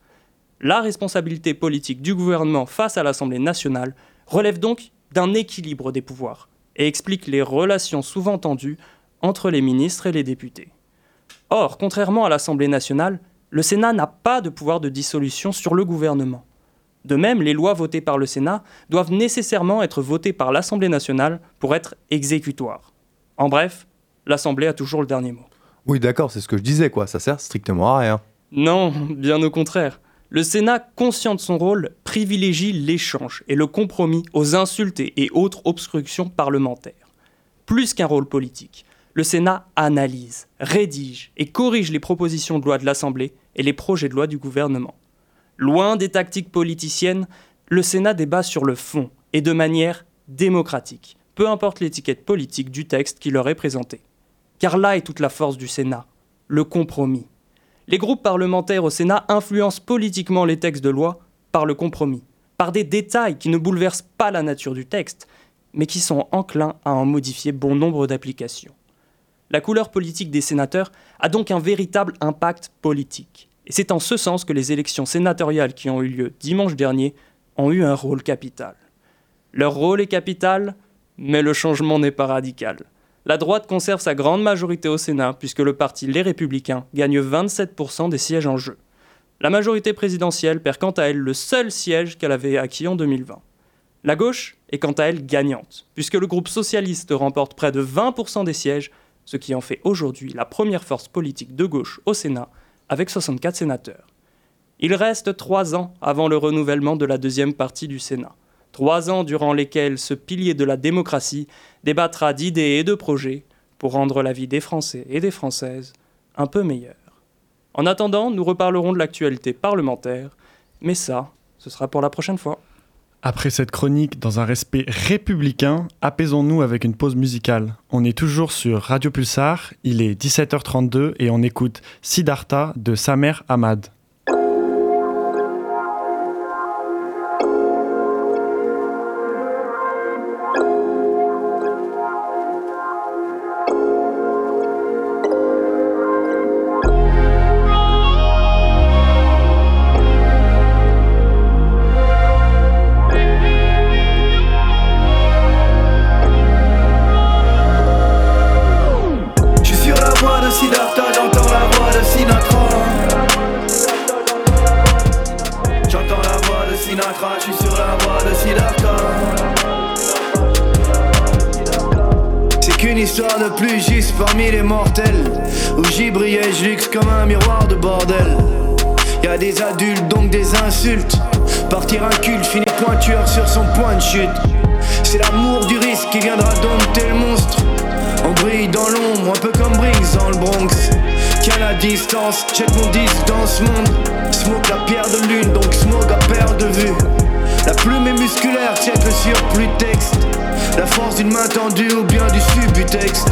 La responsabilité politique du gouvernement face à l'Assemblée nationale relève donc d'un équilibre des pouvoirs et explique les relations souvent tendues entre les ministres et les députés. Or, contrairement à l'Assemblée nationale, le Sénat n'a pas de pouvoir de dissolution sur le gouvernement. De même, les lois votées par le Sénat doivent nécessairement être votées par l'Assemblée nationale pour être exécutoires. En bref, l'Assemblée a toujours le dernier mot. Oui, d'accord, c'est ce que je disais, quoi. Ça sert strictement à rien. Non, bien au contraire. Le Sénat, conscient de son rôle, privilégie l'échange et le compromis aux insultes et autres obstructions parlementaires. Plus qu'un rôle politique, le Sénat analyse, rédige et corrige les propositions de loi de l'Assemblée et les projets de loi du gouvernement. Loin des tactiques politiciennes, le Sénat débat sur le fond et de manière démocratique, peu importe l'étiquette politique du texte qui leur est présenté. Car là est toute la force du Sénat, le compromis. Les groupes parlementaires au Sénat influencent politiquement les textes de loi par le compromis, par des détails qui ne bouleversent pas la nature du texte, mais qui sont enclins à en modifier bon nombre d'applications. La couleur politique des sénateurs a donc un véritable impact politique. Et c'est en ce sens que les élections sénatoriales qui ont eu lieu dimanche dernier ont eu un rôle capital. Leur rôle est capital, mais le changement n'est pas radical. La droite conserve sa grande majorité au Sénat puisque le parti Les Républicains gagne 27% des sièges en jeu. La majorité présidentielle perd quant à elle le seul siège qu'elle avait acquis en 2020. La gauche est quant à elle gagnante, puisque le groupe socialiste remporte près de 20% des sièges, ce qui en fait aujourd'hui la première force politique de gauche au Sénat avec 64 sénateurs. Il reste trois ans avant le renouvellement de la deuxième partie du Sénat. Trois ans durant lesquels ce pilier de la démocratie débattra d'idées et de projets pour rendre la vie des Français et des Françaises un peu meilleure. En attendant, nous reparlerons de l'actualité parlementaire, mais ça, ce sera pour la prochaine fois. Après cette chronique dans un respect républicain, apaisons-nous avec une pause musicale. On est toujours sur Radio Pulsar, il est 17h32 et on écoute Siddhartha de Samer Ahmad. Comme un miroir de bordel. Y a des adultes, donc des insultes. Partir un culte, finit pointure sur son point de chute. C'est l'amour du risque qui viendra dompter le monstre. On brille dans l'ombre, un peu comme Briggs dans le Bronx. Qu'à la distance, jette mon disque dans ce monde. Smoke la pierre de lune, donc smoke à perte de vue. La plume est musculaire, check le surplus de texte. La force d'une main tendue ou bien du subtexte.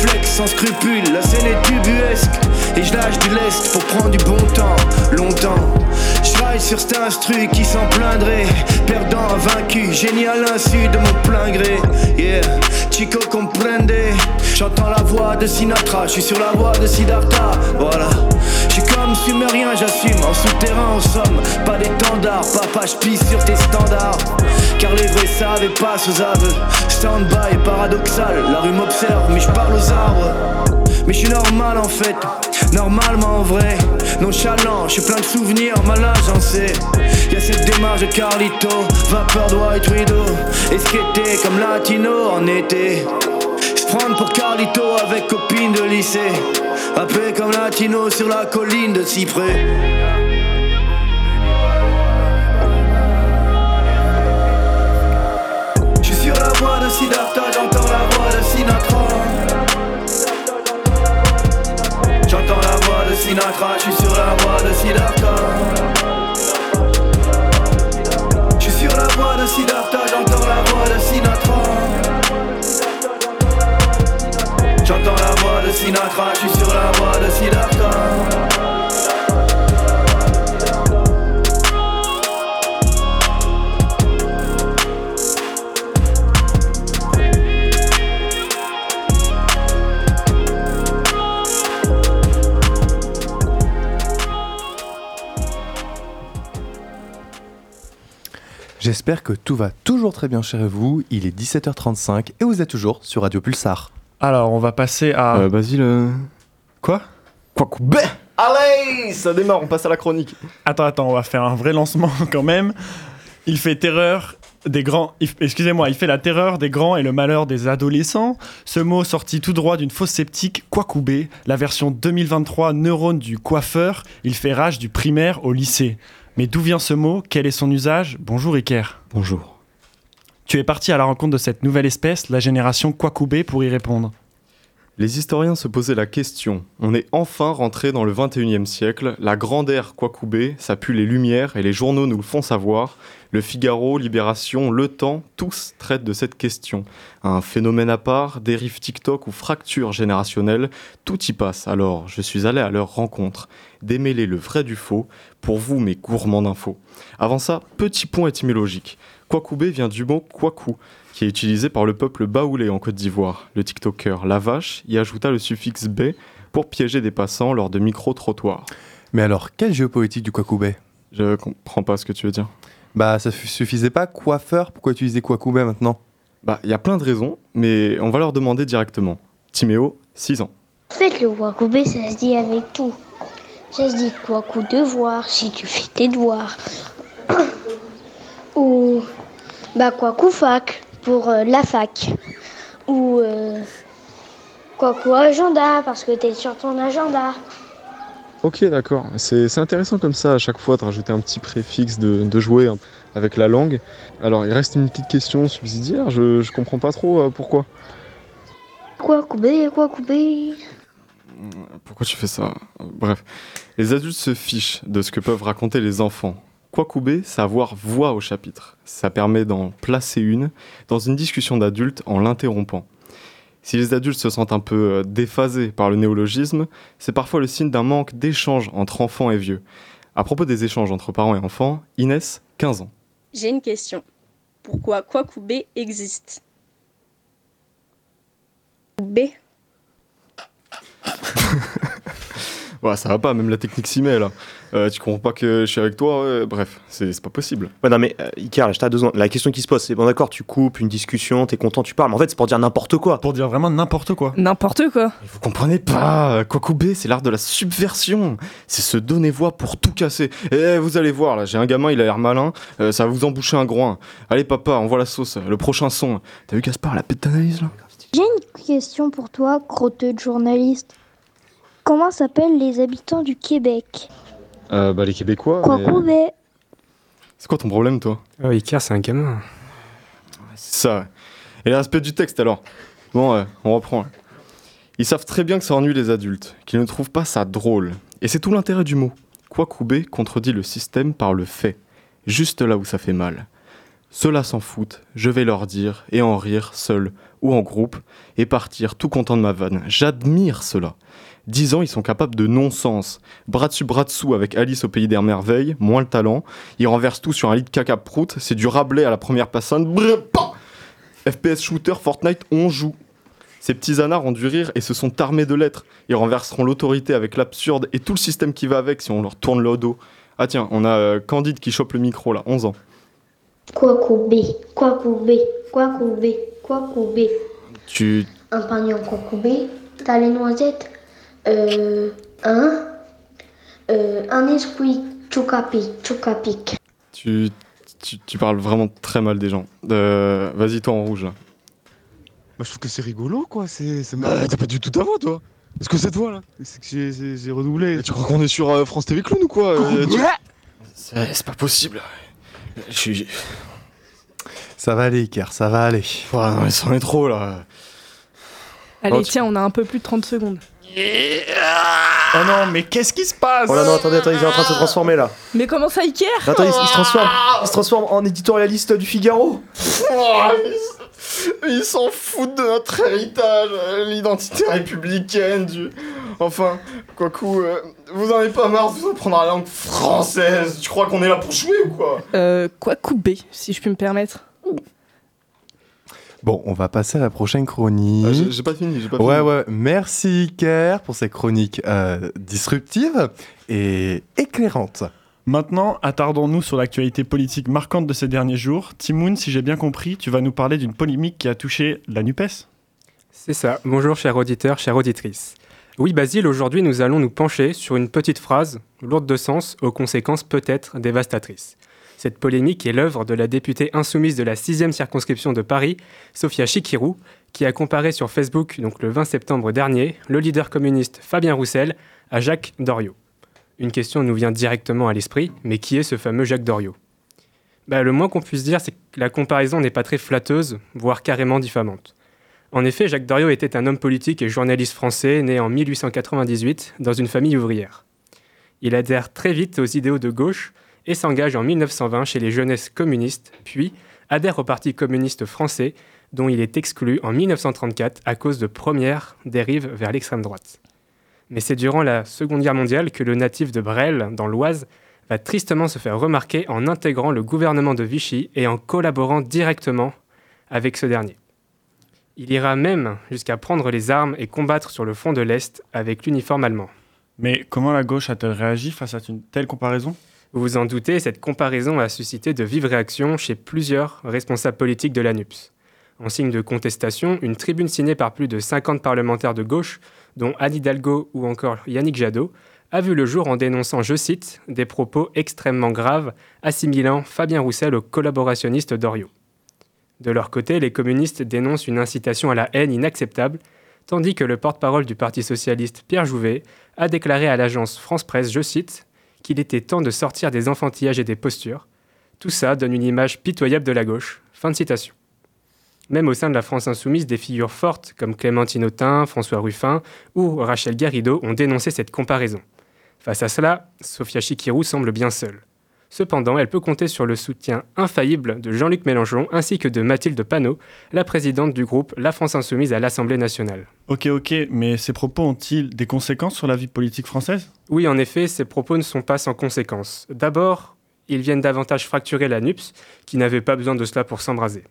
Flex sans scrupule, la scène est tubuesque. Et je lâche du lest pour prendre du bon temps, longtemps. Je sur cet instru qui s'en plaindrait. Perdant, vaincu, génie à l'insu de mon plein gré. Yeah, Chico comprende. J'entends la voix de Sinatra, je suis sur la voie de Siddhartha. Voilà, suis comme sumérien, j'assume. En souterrain, en somme, pas d'étendard. Papa, je pisse sur tes standards. Car les vrais savent et passent aux aveux. Stand-by, paradoxal, la rue m'observe, mais je parle aux arbres. Mais je suis normal en fait, normalement en vrai. Nonchalant, je suis plein de souvenirs, malin j'en sais. Y'a cette démarche de Carlito, vapeur de White Widow. Skater comme latino en été. J'prends pour Carlito avec copine de lycée. Rappelé comme latino sur la colline de Cyprès. Je suis sur la voie de Siddhartha, j'entends la voix de Sinatra. J'entends la voix de Sinatra, je suis sur la voie de Siddhartha. Je suis sur la voie de Siddhartha, j'entends la voix de Sinatra. J'entends la voix de Sinatra, je suis sur la voie de Siddhartha. J'espère que tout va toujours très bien chez vous. Il est 17h35 et vous êtes toujours sur Radio Pulsar. Alors, on va passer à. Euh, Basile. euh, Quoi Quoi couper Allez, ça démarre, on passe à la chronique. Attends, attends, on va faire un vrai lancement quand même. Il fait terreur des grands. il- Excusez-moi, il fait la terreur des grands et le malheur des adolescents. Ce mot sorti tout droit d'une fausse sceptique, Kwakubé, la version 2023 neurone du coiffeur, il fait rage du primaire au lycée. Mais d'où vient ce mot? Quel est son usage? Bonjour Iker. Bonjour. Tu es parti à la rencontre de cette nouvelle espèce, la génération Kwakubé, pour y répondre. Les historiens se posaient la question. On est enfin rentré dans le 21e siècle. La grande ère Kwakubé, ça pue les lumières et les journaux nous le font savoir. Le Figaro, Libération, Le Temps, tous traitent de cette question. Un phénomène à part, dérive TikTok ou fracture générationnelle, tout y passe. Alors, je suis allé à leur rencontre, démêler le vrai du faux, pour vous mes gourmands d'infos. Avant ça, petit point étymologique. Kwakubé vient du mot kwaku, qui est utilisé par le peuple baoulé en Côte d'Ivoire. Le TikToker La Vache y ajouta le suffixe B pour piéger des passants lors de micro-trottoirs. Mais alors, quelle géopolitique du Kwakubé? Je comprends pas ce que tu veux dire. Bah, ça suffisait pas coiffeur, pourquoi utiliser Kwakubé maintenant? Bah, il y a plein de raisons, mais on va leur demander directement. Timéo, 6 ans. En fait, le wakubé, ça se dit avec tout. Ça se dit kwaku devoir si tu fais tes devoirs. Ou bah kwaku fac pour euh, la fac. Ou euh, kwaku agenda parce que t'es sur ton agenda. Ok, d'accord. C'est c'est intéressant comme ça à chaque fois de rajouter un petit préfixe, de, de jouer hein, avec la langue. Alors, il reste une petite question subsidiaire, je, je comprends pas trop euh, pourquoi. Kwakubé, kwakubé. Pourquoi tu fais ça? Bref, les adultes se fichent de ce que peuvent raconter les enfants. Kwakubé, c'est avoir voix au chapitre. Ça permet d'en placer une dans une discussion d'adultes en l'interrompant. Si les adultes se sentent un peu euh, déphasés par le néologisme, c'est parfois le signe d'un manque d'échange entre enfants et vieux. À propos des échanges entre parents et enfants, Inès, 15 ans. J'ai une question. Pourquoi Kwakubé existe? B. Ouais, ça va pas, même la technique s'y met là. Euh, tu comprends pas que je suis avec toi ouais, Bref, c'est c'est pas possible. Ouais, non, mais euh, là, je t'ai deux secondes. La question qui se pose, c'est bon, d'accord, tu coupes une discussion, t'es content, tu parles. Mais en fait, c'est pour dire n'importe quoi. Pour dire vraiment n'importe quoi. N'importe quoi. Vous comprenez pas Kwakubé, c'est l'art de la subversion. C'est se donner voix pour tout casser. Eh, vous allez voir, là, j'ai un gamin, il a l'air malin, euh, ça va vous emboucher un groin. Allez, papa, envoie la sauce, le prochain son. T'as vu Gaspard, la pète d'analyse là? J'ai une question pour toi, crotteux de journaliste. Comment s'appellent les habitants du Québec euh, Bah, les Québécois. Kwakubé. C'est quoi ton problème, toi Oh, Iker, c'est un gamin. C'est ça. Et l'aspect du texte alors Bon, ouais, on reprend. Ils savent très bien que ça ennuie les adultes, qu'ils ne trouvent pas ça drôle. Et c'est tout l'intérêt du mot. Kwakubé contredit le système par le fait, juste là où ça fait mal. Ceux-là s'en foutent, je vais leur dire, et en rire, seul ou en groupe, et partir tout content de ma vanne. J'admire cela. Dix ans, ils sont capables de non-sens. Bras dessus, bras dessous avec Alice au pays des merveilles, moins le talent. Ils renversent tout sur un lit de caca prout, c'est du Rabelais à la première pah FPS shooter, Fortnite, on joue. Ces petits anards ont du rire et se sont armés de lettres. Ils renverseront l'autorité avec l'absurde et tout le système qui va avec si on leur tourne le dos. Ah tiens, on a euh, Candide qui chope le micro là, 11 ans. Kwakubé, kwakubé, kwakubé, kwakubé. Tu, Un panier en kwakubé, t'as les noisettes, euh, un, euh, un esprit chocapic, chocapic. tu, tu, tu parles vraiment très mal des gens. Euh, Vas-y, toi en rouge. là. Bah, je trouve que c'est rigolo, quoi. C'est, t'as pas du tout ta voix, toi. Est-ce que c'est toi, là? C'est que j'ai, redoublé. Tu crois qu'on est sur euh, France TV Clown ou quoi? Euh, tu- C'est pas possible. Je suis. Ça va aller, Iker, ça va aller. Ouais, non, mais c'en est trop là. Allez, Oh, tu- tiens, on a un peu plus de 30 secondes. Oh non, mais qu'est-ce qui se passe Oh là non, attendez, attendez, il est en train de se transformer là. Mais comment ça, Iker Attends, il, il se transforme, il se transforme en éditorialiste du Figaro. Ils s'en foutent de notre héritage, l'identité républicaine, du... Enfin, quoi coup, euh, vous en avez pas marre de vous apprendre la langue française? Tu crois qu'on est là pour jouer ou quoi? Euh, quoi couper, si je puis me permettre Bon, on va passer à la prochaine chronique. Ah, j'ai- pas fini, j'ai pas ouais, fini. Ouais, Merci Iker pour ces chroniques euh, disruptives et éclairantes. Maintenant, attardons-nous sur l'actualité politique marquante de ces derniers jours. Timoun, si j'ai bien compris, tu vas nous parler d'une polémique qui a touché la NUPES C'est ça. Bonjour, chers auditeurs, chères auditrices. Oui, Basile, aujourd'hui, nous allons nous pencher sur une petite phrase, lourde de sens, aux conséquences peut-être dévastatrices. Cette polémique est l'œuvre de la députée insoumise de la 6e circonscription de Paris, Sophia Chikirou, qui a comparé sur Facebook, donc le 20 septembre dernier, le leader communiste Fabien Roussel à Jacques Doriot. Une question nous vient directement à l'esprit, mais qui est ce fameux Jacques Doriot? Bah, Le moins qu'on puisse dire, c'est que la comparaison n'est pas très flatteuse, voire carrément diffamante. En effet, Jacques Doriot était un homme politique et journaliste français né en 1898 dans une famille ouvrière. Il adhère très vite aux idéaux de gauche et s'engage en 1920 chez les jeunesses communistes, puis adhère au Parti communiste français, dont il est exclu en 1934 à cause de premières dérives vers l'extrême droite. Mais c'est durant la Seconde Guerre mondiale que le natif de Bresles, dans l'Oise, va tristement se faire remarquer en intégrant le gouvernement de Vichy et en collaborant directement avec ce dernier. Il ira même jusqu'à prendre les armes et combattre sur le front de l'Est avec l'uniforme allemand. Mais comment la gauche a-t-elle réagi face à une telle comparaison? Vous vous en doutez, cette comparaison a suscité de vives réactions chez plusieurs responsables politiques de l'ANUPS. En signe de contestation, une tribune signée par plus de 50 parlementaires de gauche, dont Anne Hidalgo ou encore Yannick Jadot, a vu le jour en dénonçant, je cite, des propos extrêmement graves, assimilant Fabien Roussel au collaborationniste Doriot. De leur côté, les communistes dénoncent une incitation à la haine inacceptable, tandis que le porte-parole du Parti socialiste, Pierre Jouvet, a déclaré à l'agence France Presse, je cite, qu'il était temps de sortir des enfantillages et des postures. Tout ça donne une image pitoyable de la gauche. Même au sein de la France insoumise, des figures fortes comme Clémentine Autain, François Ruffin ou Rachel Garrido ont dénoncé cette comparaison. Face à cela, Sophia Chikirou semble bien seule. Cependant, elle peut compter sur le soutien infaillible de Jean-Luc Mélenchon ainsi que de Mathilde Panot, la présidente du groupe La France Insoumise à l'Assemblée nationale. Ok, ok, mais ces propos ont-ils des conséquences sur la vie politique française? Oui, en effet, ces propos ne sont pas sans conséquences. D'abord, ils viennent davantage fracturer la NUPS, qui n'avait pas besoin de cela pour s'embraser.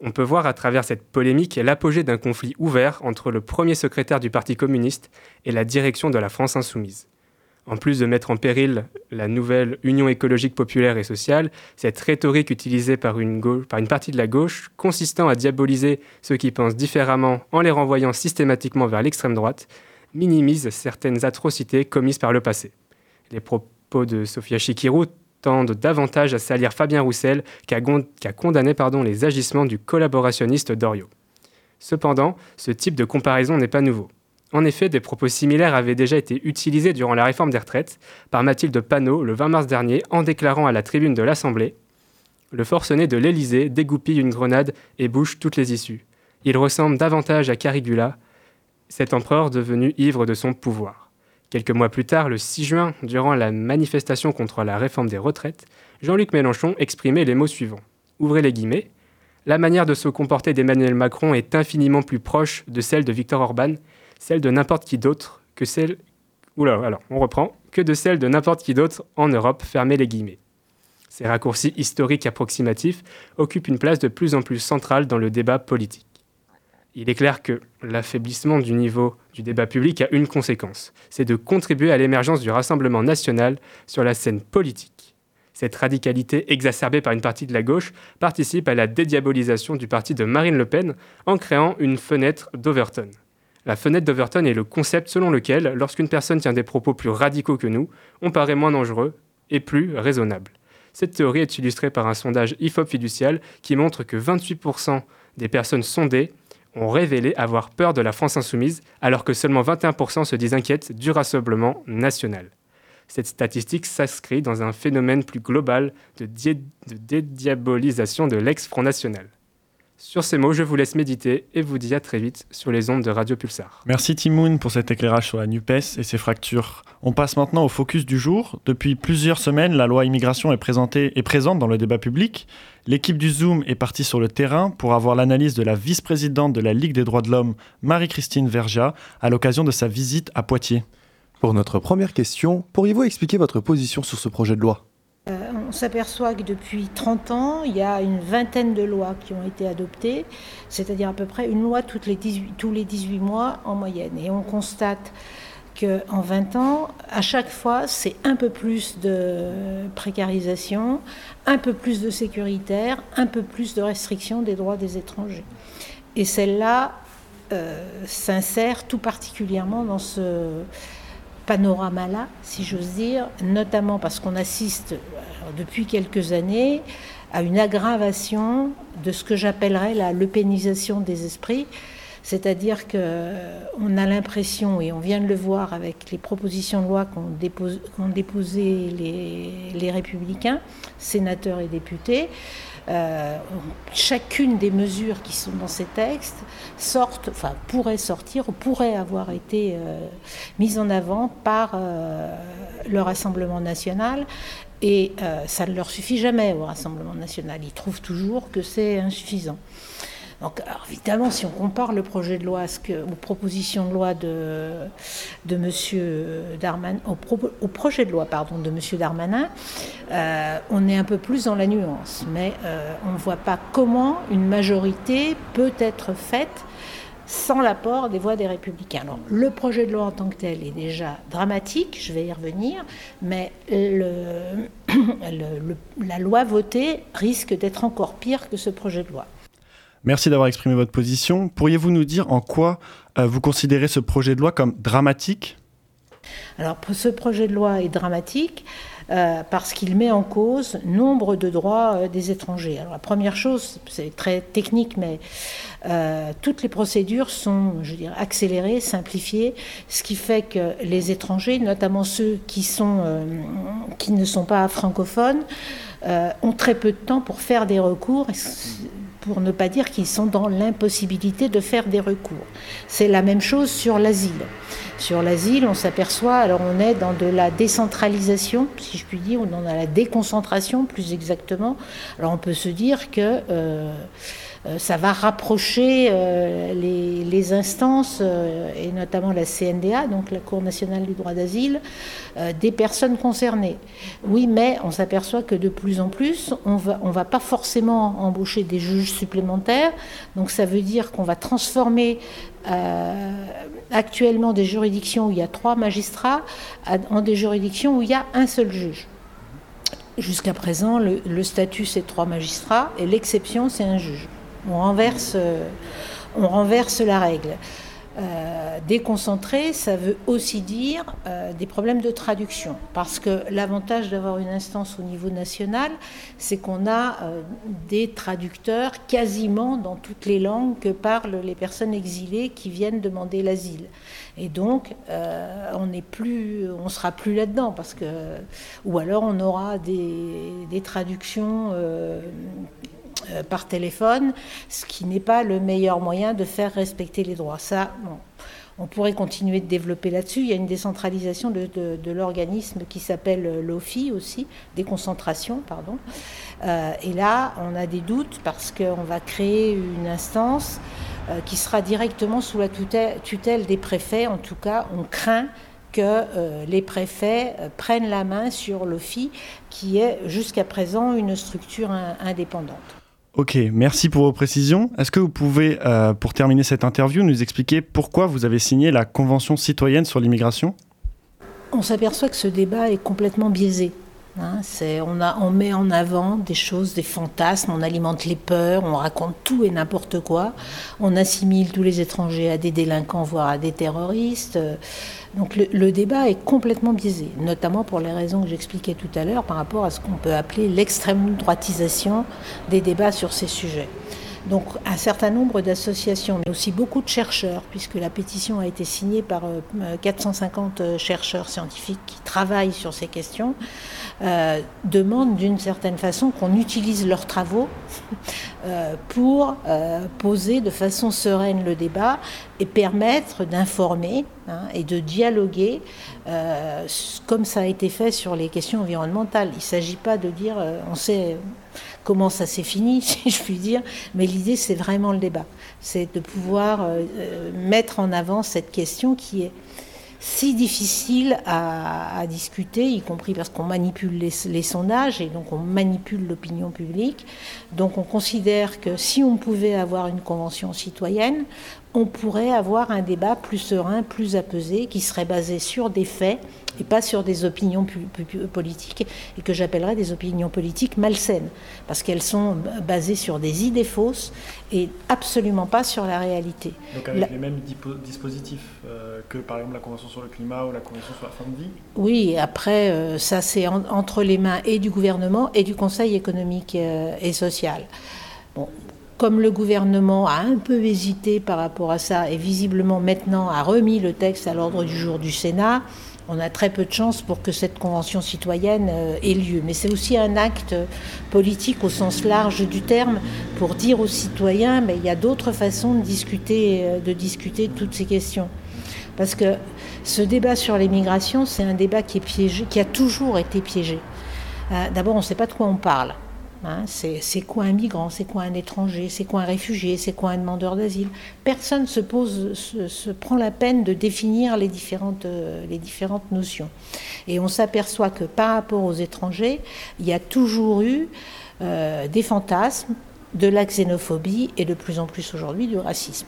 On peut voir à travers cette polémique l'apogée d'un conflit ouvert entre le premier secrétaire du Parti communiste et la direction de la France insoumise. En plus de mettre en péril la nouvelle Union écologique populaire et sociale, cette rhétorique utilisée par une, partie de la gauche, consistant à diaboliser ceux qui pensent différemment en les renvoyant systématiquement vers l'extrême droite, minimise certaines atrocités commises par le passé. Les propos de Sophia Chikirou tendent davantage à salir Fabien Roussel qu'à condamner les agissements du collaborationniste Doriot. Cependant, ce type de comparaison n'est pas nouveau. En effet, des propos similaires avaient déjà été utilisés durant la réforme des retraites par Mathilde Panot le 20 mars dernier en déclarant à la tribune de l'Assemblée Le forcené de l'Élysée dégoupille une grenade et bouche toutes les issues. Il ressemble davantage à Carigula, cet empereur devenu ivre de son pouvoir. Quelques mois plus tard, le 6 juin, durant la manifestation contre la réforme des retraites, Jean-Luc Mélenchon exprimait les mots suivants. Ouvrez les guillemets. La manière de se comporter d'Emmanuel Macron est infiniment plus proche de celle de Victor Orban, celle de n'importe qui d'autre que celle. Oula, alors, on reprend. Que de celle de n'importe qui d'autre en Europe, fermez les guillemets. Ces raccourcis historiques approximatifs occupent une place de plus en plus centrale dans le débat politique. Il est clair que l'affaiblissement du niveau du débat public a une conséquence, c'est de contribuer à l'émergence du Rassemblement national sur la scène politique. Cette radicalité exacerbée par une partie de la gauche participe à la dédiabolisation du parti de Marine Le Pen en créant une fenêtre d'Overton. La fenêtre d'Overton est le concept selon lequel, lorsqu'une personne tient des propos plus radicaux que nous, on paraît moins dangereux et plus raisonnable. Cette théorie est illustrée par un sondage IFOP fiducial qui montre que 28% des personnes sondées ont révélé avoir peur de la France insoumise, alors que seulement 21% se disent inquiètes du rassemblement national. Cette statistique s'inscrit dans un phénomène plus global de, de dédiabolisation de l'ex-Front National. Sur ces mots, je vous laisse méditer et vous dis à très vite sur les ondes de Radio Pulsar. Merci Timoun pour cet éclairage sur la NUPES et ses fractures. On passe maintenant au focus du jour. Depuis plusieurs semaines, la loi immigration est, présentée, est présente dans le débat public. L'équipe du Zoom est partie sur le terrain pour avoir l'analyse de la vice-présidente de la Ligue des droits de l'homme, Marie-Christine Verja, à l'occasion de sa visite à Poitiers. Pour notre première question, pourriez-vous expliquer votre position sur ce projet de loi? Euh, on s'aperçoit que depuis 30 ans, il y a une vingtaine de lois qui ont été adoptées, c'est-à-dire à peu près une loi les 18 tous les 18 mois en moyenne. Et on constate qu'en 20 ans, à chaque fois, c'est un peu plus de précarisation, un peu plus de sécuritaire, un peu plus de restriction des droits des étrangers. Et celle-là euh, s'insère tout particulièrement dans ce panorama-là, si j'ose dire, notamment parce qu'on assiste alors, depuis quelques années à une aggravation de ce que j'appellerais la lepénisation des esprits, c'est-à-dire qu'on a l'impression, et on vient de le voir avec les propositions de loi qu'ont dépos- qu'ont déposées les républicains, sénateurs et députés, euh, chacune des mesures qui sont dans ces textes sortent, enfin pourraient sortir ou pourraient avoir été euh, mises en avant par euh, le Rassemblement national. Et euh, ça ne leur suffit jamais au Rassemblement national. Ils trouvent toujours que c'est insuffisant. Donc, alors, évidemment, si on compare le projet de loi aux propositions de loi de, Monsieur Darmanin, au, au projet de loi pardon, de Monsieur Darmanin, euh, on est un peu plus dans la nuance. Mais euh, on ne voit pas comment une majorité peut être faite sans l'apport des voix des républicains. Alors, le projet de loi en tant que tel est déjà dramatique, je vais y revenir, mais la loi votée risque d'être encore pire que ce projet de loi. Merci d'avoir exprimé votre position. Pourriez-vous nous dire en quoi euh, vous considérez ce projet de loi comme dramatique? Alors ce projet de loi est dramatique euh, parce qu'il met en cause nombre de droits euh, des étrangers. Alors la première chose, c'est très technique, mais toutes les procédures sont, je accélérées, simplifiées, ce qui fait que les étrangers, notamment ceux qui sont, qui ne sont pas francophones, ont très peu de temps pour faire des recours. Pour ne pas dire qu'ils sont dans l'impossibilité de faire des recours. C'est la même chose sur l'asile. Sur l'asile, on s'aperçoit, alors on est dans de la décentralisation, si je puis dire, ou dans la déconcentration plus exactement. Alors on peut se dire que euh, ça va rapprocher euh, les, instances, euh, et notamment la CNDA, donc la Cour nationale du droit d'asile, euh, des personnes concernées. Oui, mais on s'aperçoit que de plus en plus, on va, va pas forcément embaucher des juges supplémentaires. Donc ça veut dire qu'on va transformer euh, actuellement des juridictions où il y a trois magistrats en des juridictions où il y a un seul juge. Jusqu'à présent, le statut c'est trois magistrats et l'exception c'est un juge. On renverse, euh, on renverse la règle. Euh, déconcentré, ça veut aussi dire euh, des problèmes de traduction. Parce que l'avantage d'avoir une instance au niveau national, c'est qu'on a euh, des traducteurs quasiment dans toutes les langues que parlent les personnes exilées qui viennent demander l'asile. Et donc, on n'est plus, on sera plus là-dedans parce que, ou alors on aura des traductions. Euh, par téléphone, ce qui n'est pas le meilleur moyen de faire respecter les droits. Ça, on pourrait continuer de développer là-dessus. Il y a une décentralisation de, l'organisme qui s'appelle euh, l'OFI aussi, déconcentration, pardon. Euh, et là, on a des doutes parce qu'on va créer une instance qui sera directement sous la tutelle, des préfets. En tout cas, on craint que les préfets prennent la main sur l'OFI, qui est jusqu'à présent une structure in- indépendante. Ok, merci pour vos précisions. Est-ce que vous pouvez, euh, pour terminer cette interview, nous expliquer pourquoi vous avez signé la Convention citoyenne sur l'immigration? On s'aperçoit que ce débat est complètement biaisé. Hein, on, met en avant des choses, des fantasmes, on alimente les peurs, on raconte tout et n'importe quoi, on assimile tous les étrangers à des délinquants, voire à des terroristes. Donc le, le débat est complètement biaisé, notamment pour les raisons que j'expliquais tout à l'heure par rapport à ce qu'on peut appeler l'extrême droitisation des débats sur ces sujets. Donc un certain nombre d'associations, mais aussi beaucoup de chercheurs, puisque la pétition a été signée par euh, 450 chercheurs scientifiques qui travaillent sur ces questions, euh, demandent d'une certaine façon qu'on utilise leurs travaux euh, pour euh, poser de façon sereine le débat et permettre d'informer hein, et de dialoguer euh, comme ça a été fait sur les questions environnementales. Il ne s'agit pas de dire on sait comment ça s'est fini, si je puis dire, mais l'idée c'est vraiment le débat. C'est de pouvoir mettre en avant cette question qui est si difficile à, à discuter, y compris parce qu'on manipule les, les sondages et donc on manipule l'opinion publique. Donc on considère que si on pouvait avoir une convention citoyenne, on pourrait avoir un débat plus serein, plus apaisé, qui serait basé sur des faits et pas sur des opinions politiques, et que j'appellerais des opinions politiques malsaines, parce qu'elles sont basées sur des idées fausses et absolument pas sur la réalité. Donc avec La- les mêmes dispositifs euh, que par exemple la Convention sur le climat ou la Convention sur la fin de vie? Oui, après, euh, ça c'est en- entre les mains et du gouvernement et du Conseil économique euh, et social. Bon, comme le gouvernement a un peu hésité par rapport à ça et visiblement maintenant a remis le texte à l'ordre du jour du Sénat, on a très peu de chances pour que cette convention citoyenne euh, ait lieu. Mais c'est aussi un acte politique au sens large du terme pour dire aux citoyens, mais il y a d'autres façons de discuter, euh, de toutes ces questions. Parce que ce débat sur les migrations, c'est un débat qui est piégé, qui a toujours été piégé. Euh, D'abord, on ne sait pas de quoi on parle. Hein, c'est quoi un migrant, c'est quoi un étranger, c'est quoi un réfugié, c'est quoi un demandeur d'asile? Personne se pose, se, se prend la peine de définir les différentes, euh, les différentes notions. Et on s'aperçoit que par rapport aux étrangers, il y a toujours eu euh, des fantasmes, de la xénophobie et de plus en plus aujourd'hui du racisme.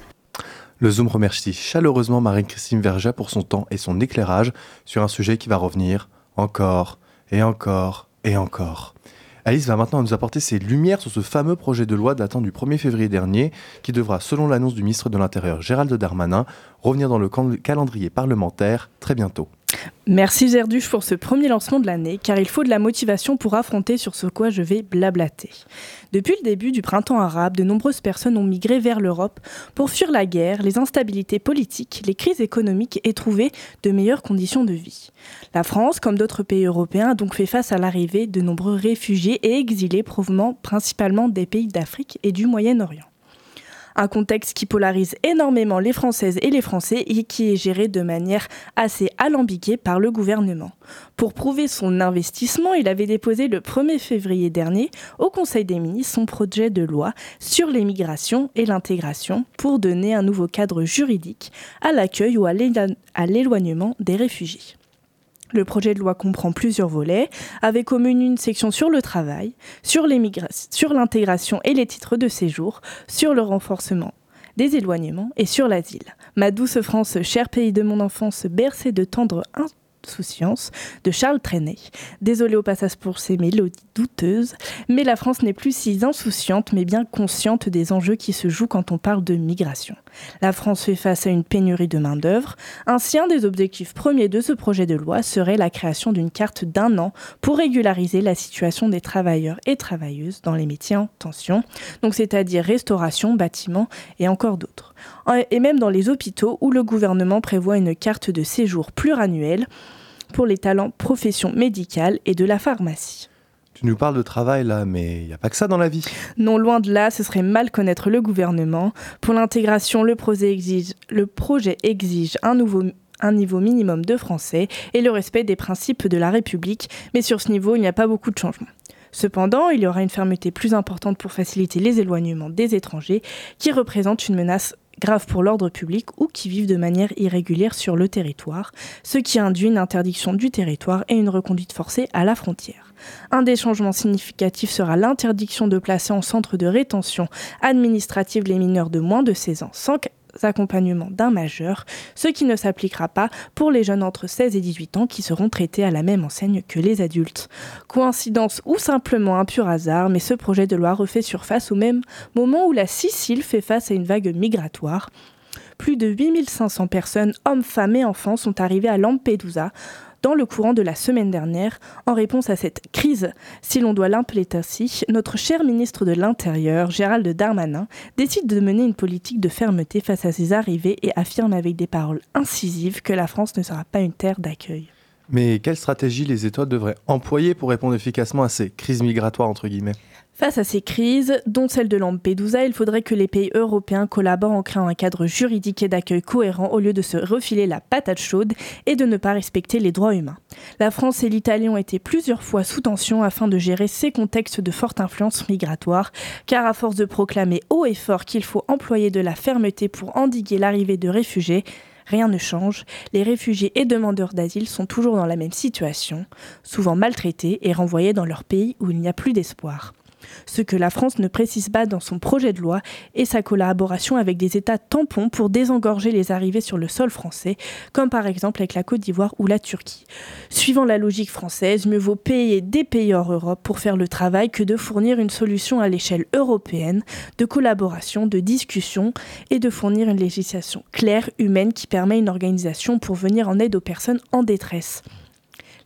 Le Zoom remercie chaleureusement Marine-Christine Verja pour son temps et son éclairage sur un sujet qui va revenir encore et encore et encore. Alice va maintenant nous apporter ses lumières sur ce fameux projet de loi datant du 1er février dernier qui devra, selon l'annonce du ministre de l'Intérieur Gérald Darmanin, revenir dans le calendrier parlementaire très bientôt. Merci Gerduche pour ce premier lancement de l'année, car il faut de la motivation pour affronter sur ce quoi je vais blablater. Depuis le début du printemps arabe, de nombreuses personnes ont migré vers l'Europe pour fuir la guerre, les instabilités politiques, les crises économiques et trouver de meilleures conditions de vie. La France, comme d'autres pays européens, a donc fait face à l'arrivée de nombreux réfugiés et exilés provenant principalement des pays d'Afrique et du Moyen-Orient. Un contexte qui polarise énormément les Françaises et les Français et qui est géré de manière assez alambiquée par le gouvernement. Pour prouver son investissement, il avait déposé le 1er février dernier au Conseil des ministres son projet de loi sur l'immigration et l'intégration pour donner un nouveau cadre juridique à l'accueil ou à l'éloignement des réfugiés. Le projet de loi comprend plusieurs volets, avec au menu une section sur le travail, sur l'intégration et les titres de séjour, sur le renforcement des éloignements et sur l'asile. Ma douce France, cher pays de mon enfance, bercé de tendre insouciance, de Charles Trenet. Désolé au passage pour ces mélodies douteuses, mais la France n'est plus si insouciante, mais bien consciente des enjeux qui se jouent quand on parle de migration. La France fait face à une pénurie de main-d'œuvre. Ainsi, un des objectifs premiers de ce projet de loi serait la création d'une carte d'un an pour régulariser la situation des travailleurs et travailleuses dans les métiers en tension, donc c'est-à-dire restauration, bâtiment et encore d'autres. Et même dans les hôpitaux où le gouvernement prévoit une carte de séjour pluriannuelle pour les talents professions médicales et de la pharmacie. Tu nous parles de travail là, mais il n'y a pas que ça dans la vie. Non, loin de là, ce serait mal connaître le gouvernement. Pour l'intégration, le projet exige, le projet exige un, nouveau, un niveau minimum de français et le respect des principes de la République, mais sur ce niveau, il n'y a pas beaucoup de changements. Cependant, il y aura une fermeté plus importante pour faciliter les éloignements des étrangers qui représentent une menace grave pour l'ordre public ou qui vivent de manière irrégulière sur le territoire, ce qui induit une interdiction du territoire et une reconduite forcée à la frontière. Un des changements significatifs sera l'interdiction de placer en centre de rétention administrative les mineurs de moins de 16 ans accompagnement d'un majeur, ce qui ne s'appliquera pas pour les jeunes entre 16 et 18 ans qui seront traités à la même enseigne que les adultes. Coïncidence ou simplement un pur hasard, mais ce projet de loi refait surface au même moment où la Sicile fait face à une vague migratoire. Plus de 8500 personnes, hommes, femmes et enfants, sont arrivés à Lampedusa dans le courant de la semaine dernière, en réponse à cette crise, si l'on doit l'impeler ainsi, notre cher ministre de l'Intérieur, Gérald Darmanin, décide de mener une politique de fermeté face à ces arrivées et affirme avec des paroles incisives que la France ne sera pas une terre d'accueil. Mais quelle stratégie les États devraient employer pour répondre efficacement à ces crises migratoires, entre guillemets? Face à ces crises, dont celle de Lampedusa, il faudrait que les pays européens collaborent en créant un cadre juridique et d'accueil cohérent au lieu de se refiler la patate chaude et de ne pas respecter les droits humains. La France et l'Italie ont été plusieurs fois sous tension afin de gérer ces contextes de forte influence migratoire, car à force de proclamer haut et fort qu'il faut employer de la fermeté pour endiguer l'arrivée de réfugiés, Rien ne change, les réfugiés et demandeurs d'asile sont toujours dans la même situation, souvent maltraités et renvoyés dans leur pays où il n'y a plus d'espoir. Ce que la France ne précise pas dans son projet de loi est sa collaboration avec des États tampons pour désengorger les arrivées sur le sol français, comme par exemple avec la Côte d'Ivoire ou la Turquie. Suivant la logique française, mieux vaut payer des pays hors Europe pour faire le travail que de fournir une solution à l'échelle européenne de collaboration, de discussion et de fournir une législation claire, humaine, qui permet une organisation pour venir en aide aux personnes en détresse.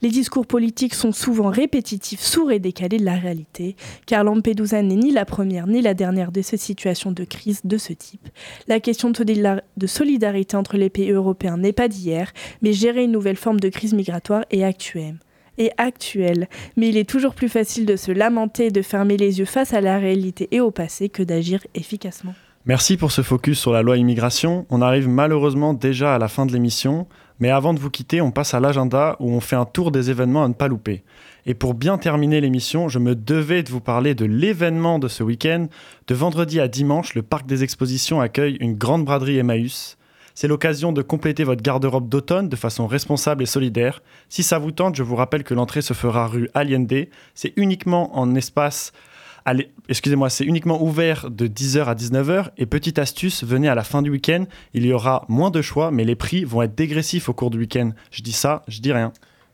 Les discours politiques sont souvent répétitifs, sourds et décalés de la réalité, car Lampedusa n'est ni la première ni la dernière de ces situations de crise de ce type. La question de solidarité entre les pays européens n'est pas d'hier, mais gérer une nouvelle forme de crise migratoire est actuelle mais il est toujours plus facile de se lamenter et de fermer les yeux face à la réalité et au passé que d'agir efficacement. Merci pour ce focus sur la loi immigration. On arrive malheureusement déjà à la fin de l'émission. Mais avant de vous quitter, on passe à l'agenda où on fait un tour des événements à ne pas louper. Et pour bien terminer l'émission, je me devais de vous parler de l'événement de ce week-end. De vendredi à dimanche, le parc des expositions accueille une grande braderie Emmaüs. C'est l'occasion de compléter votre garde-robe d'automne de façon responsable et solidaire. Si ça vous tente, je vous rappelle que l'entrée se fera rue Allende. C'est uniquement en espace excusez-moi, c'est uniquement ouvert de 10h à 19h. Et petite astuce, venez à la fin du week-end, il y aura moins de choix, mais les prix vont être dégressifs au cours du week-end. Je dis ça, je dis rien.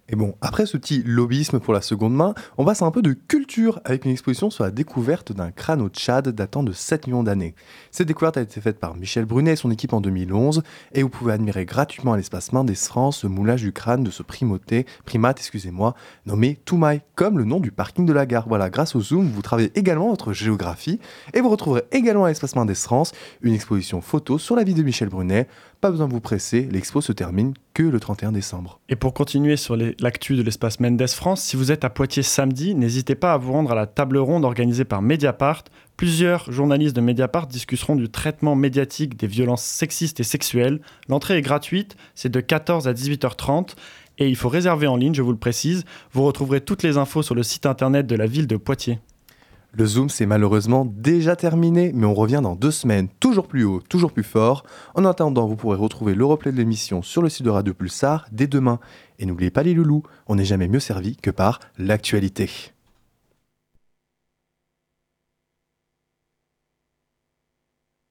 Et bon, après ce petit lobbyisme pour la seconde main, on passe à un peu de culture avec une exposition sur la découverte d'un crâne au Tchad datant de 7 millions d'années. Cette découverte a été faite par Michel Brunet et son équipe en 2011 et vous pouvez admirer gratuitement à l'espace des France le moulage du crâne de ce primate excusez-moi, nommé Toumaï, comme le nom du parking de la gare. Voilà, grâce au Zoom, vous travaillez également votre géographie et vous retrouverez également à l'espace des France une exposition photo sur la vie de Michel Brunet, pas besoin de vous presser, l'expo se termine que le 31 décembre. Et pour continuer sur l'actu de l'espace Mendes France, si vous êtes à Poitiers samedi, n'hésitez pas à vous rendre à la table ronde organisée par Mediapart. Plusieurs journalistes de Mediapart discuteront du traitement médiatique des violences sexistes et sexuelles. L'entrée est gratuite, c'est de 14 à 18h30 et il faut réserver en ligne, je vous le précise. Vous retrouverez toutes les infos sur le site internet de la ville de Poitiers. Le Zoom, c'est malheureusement déjà terminé, mais on revient dans deux semaines, toujours plus haut, toujours plus fort. En attendant, vous pourrez retrouver le replay de l'émission sur le site de Radio Pulsar dès demain. Et n'oubliez pas les loulous, on n'est jamais mieux servi que par l'actualité.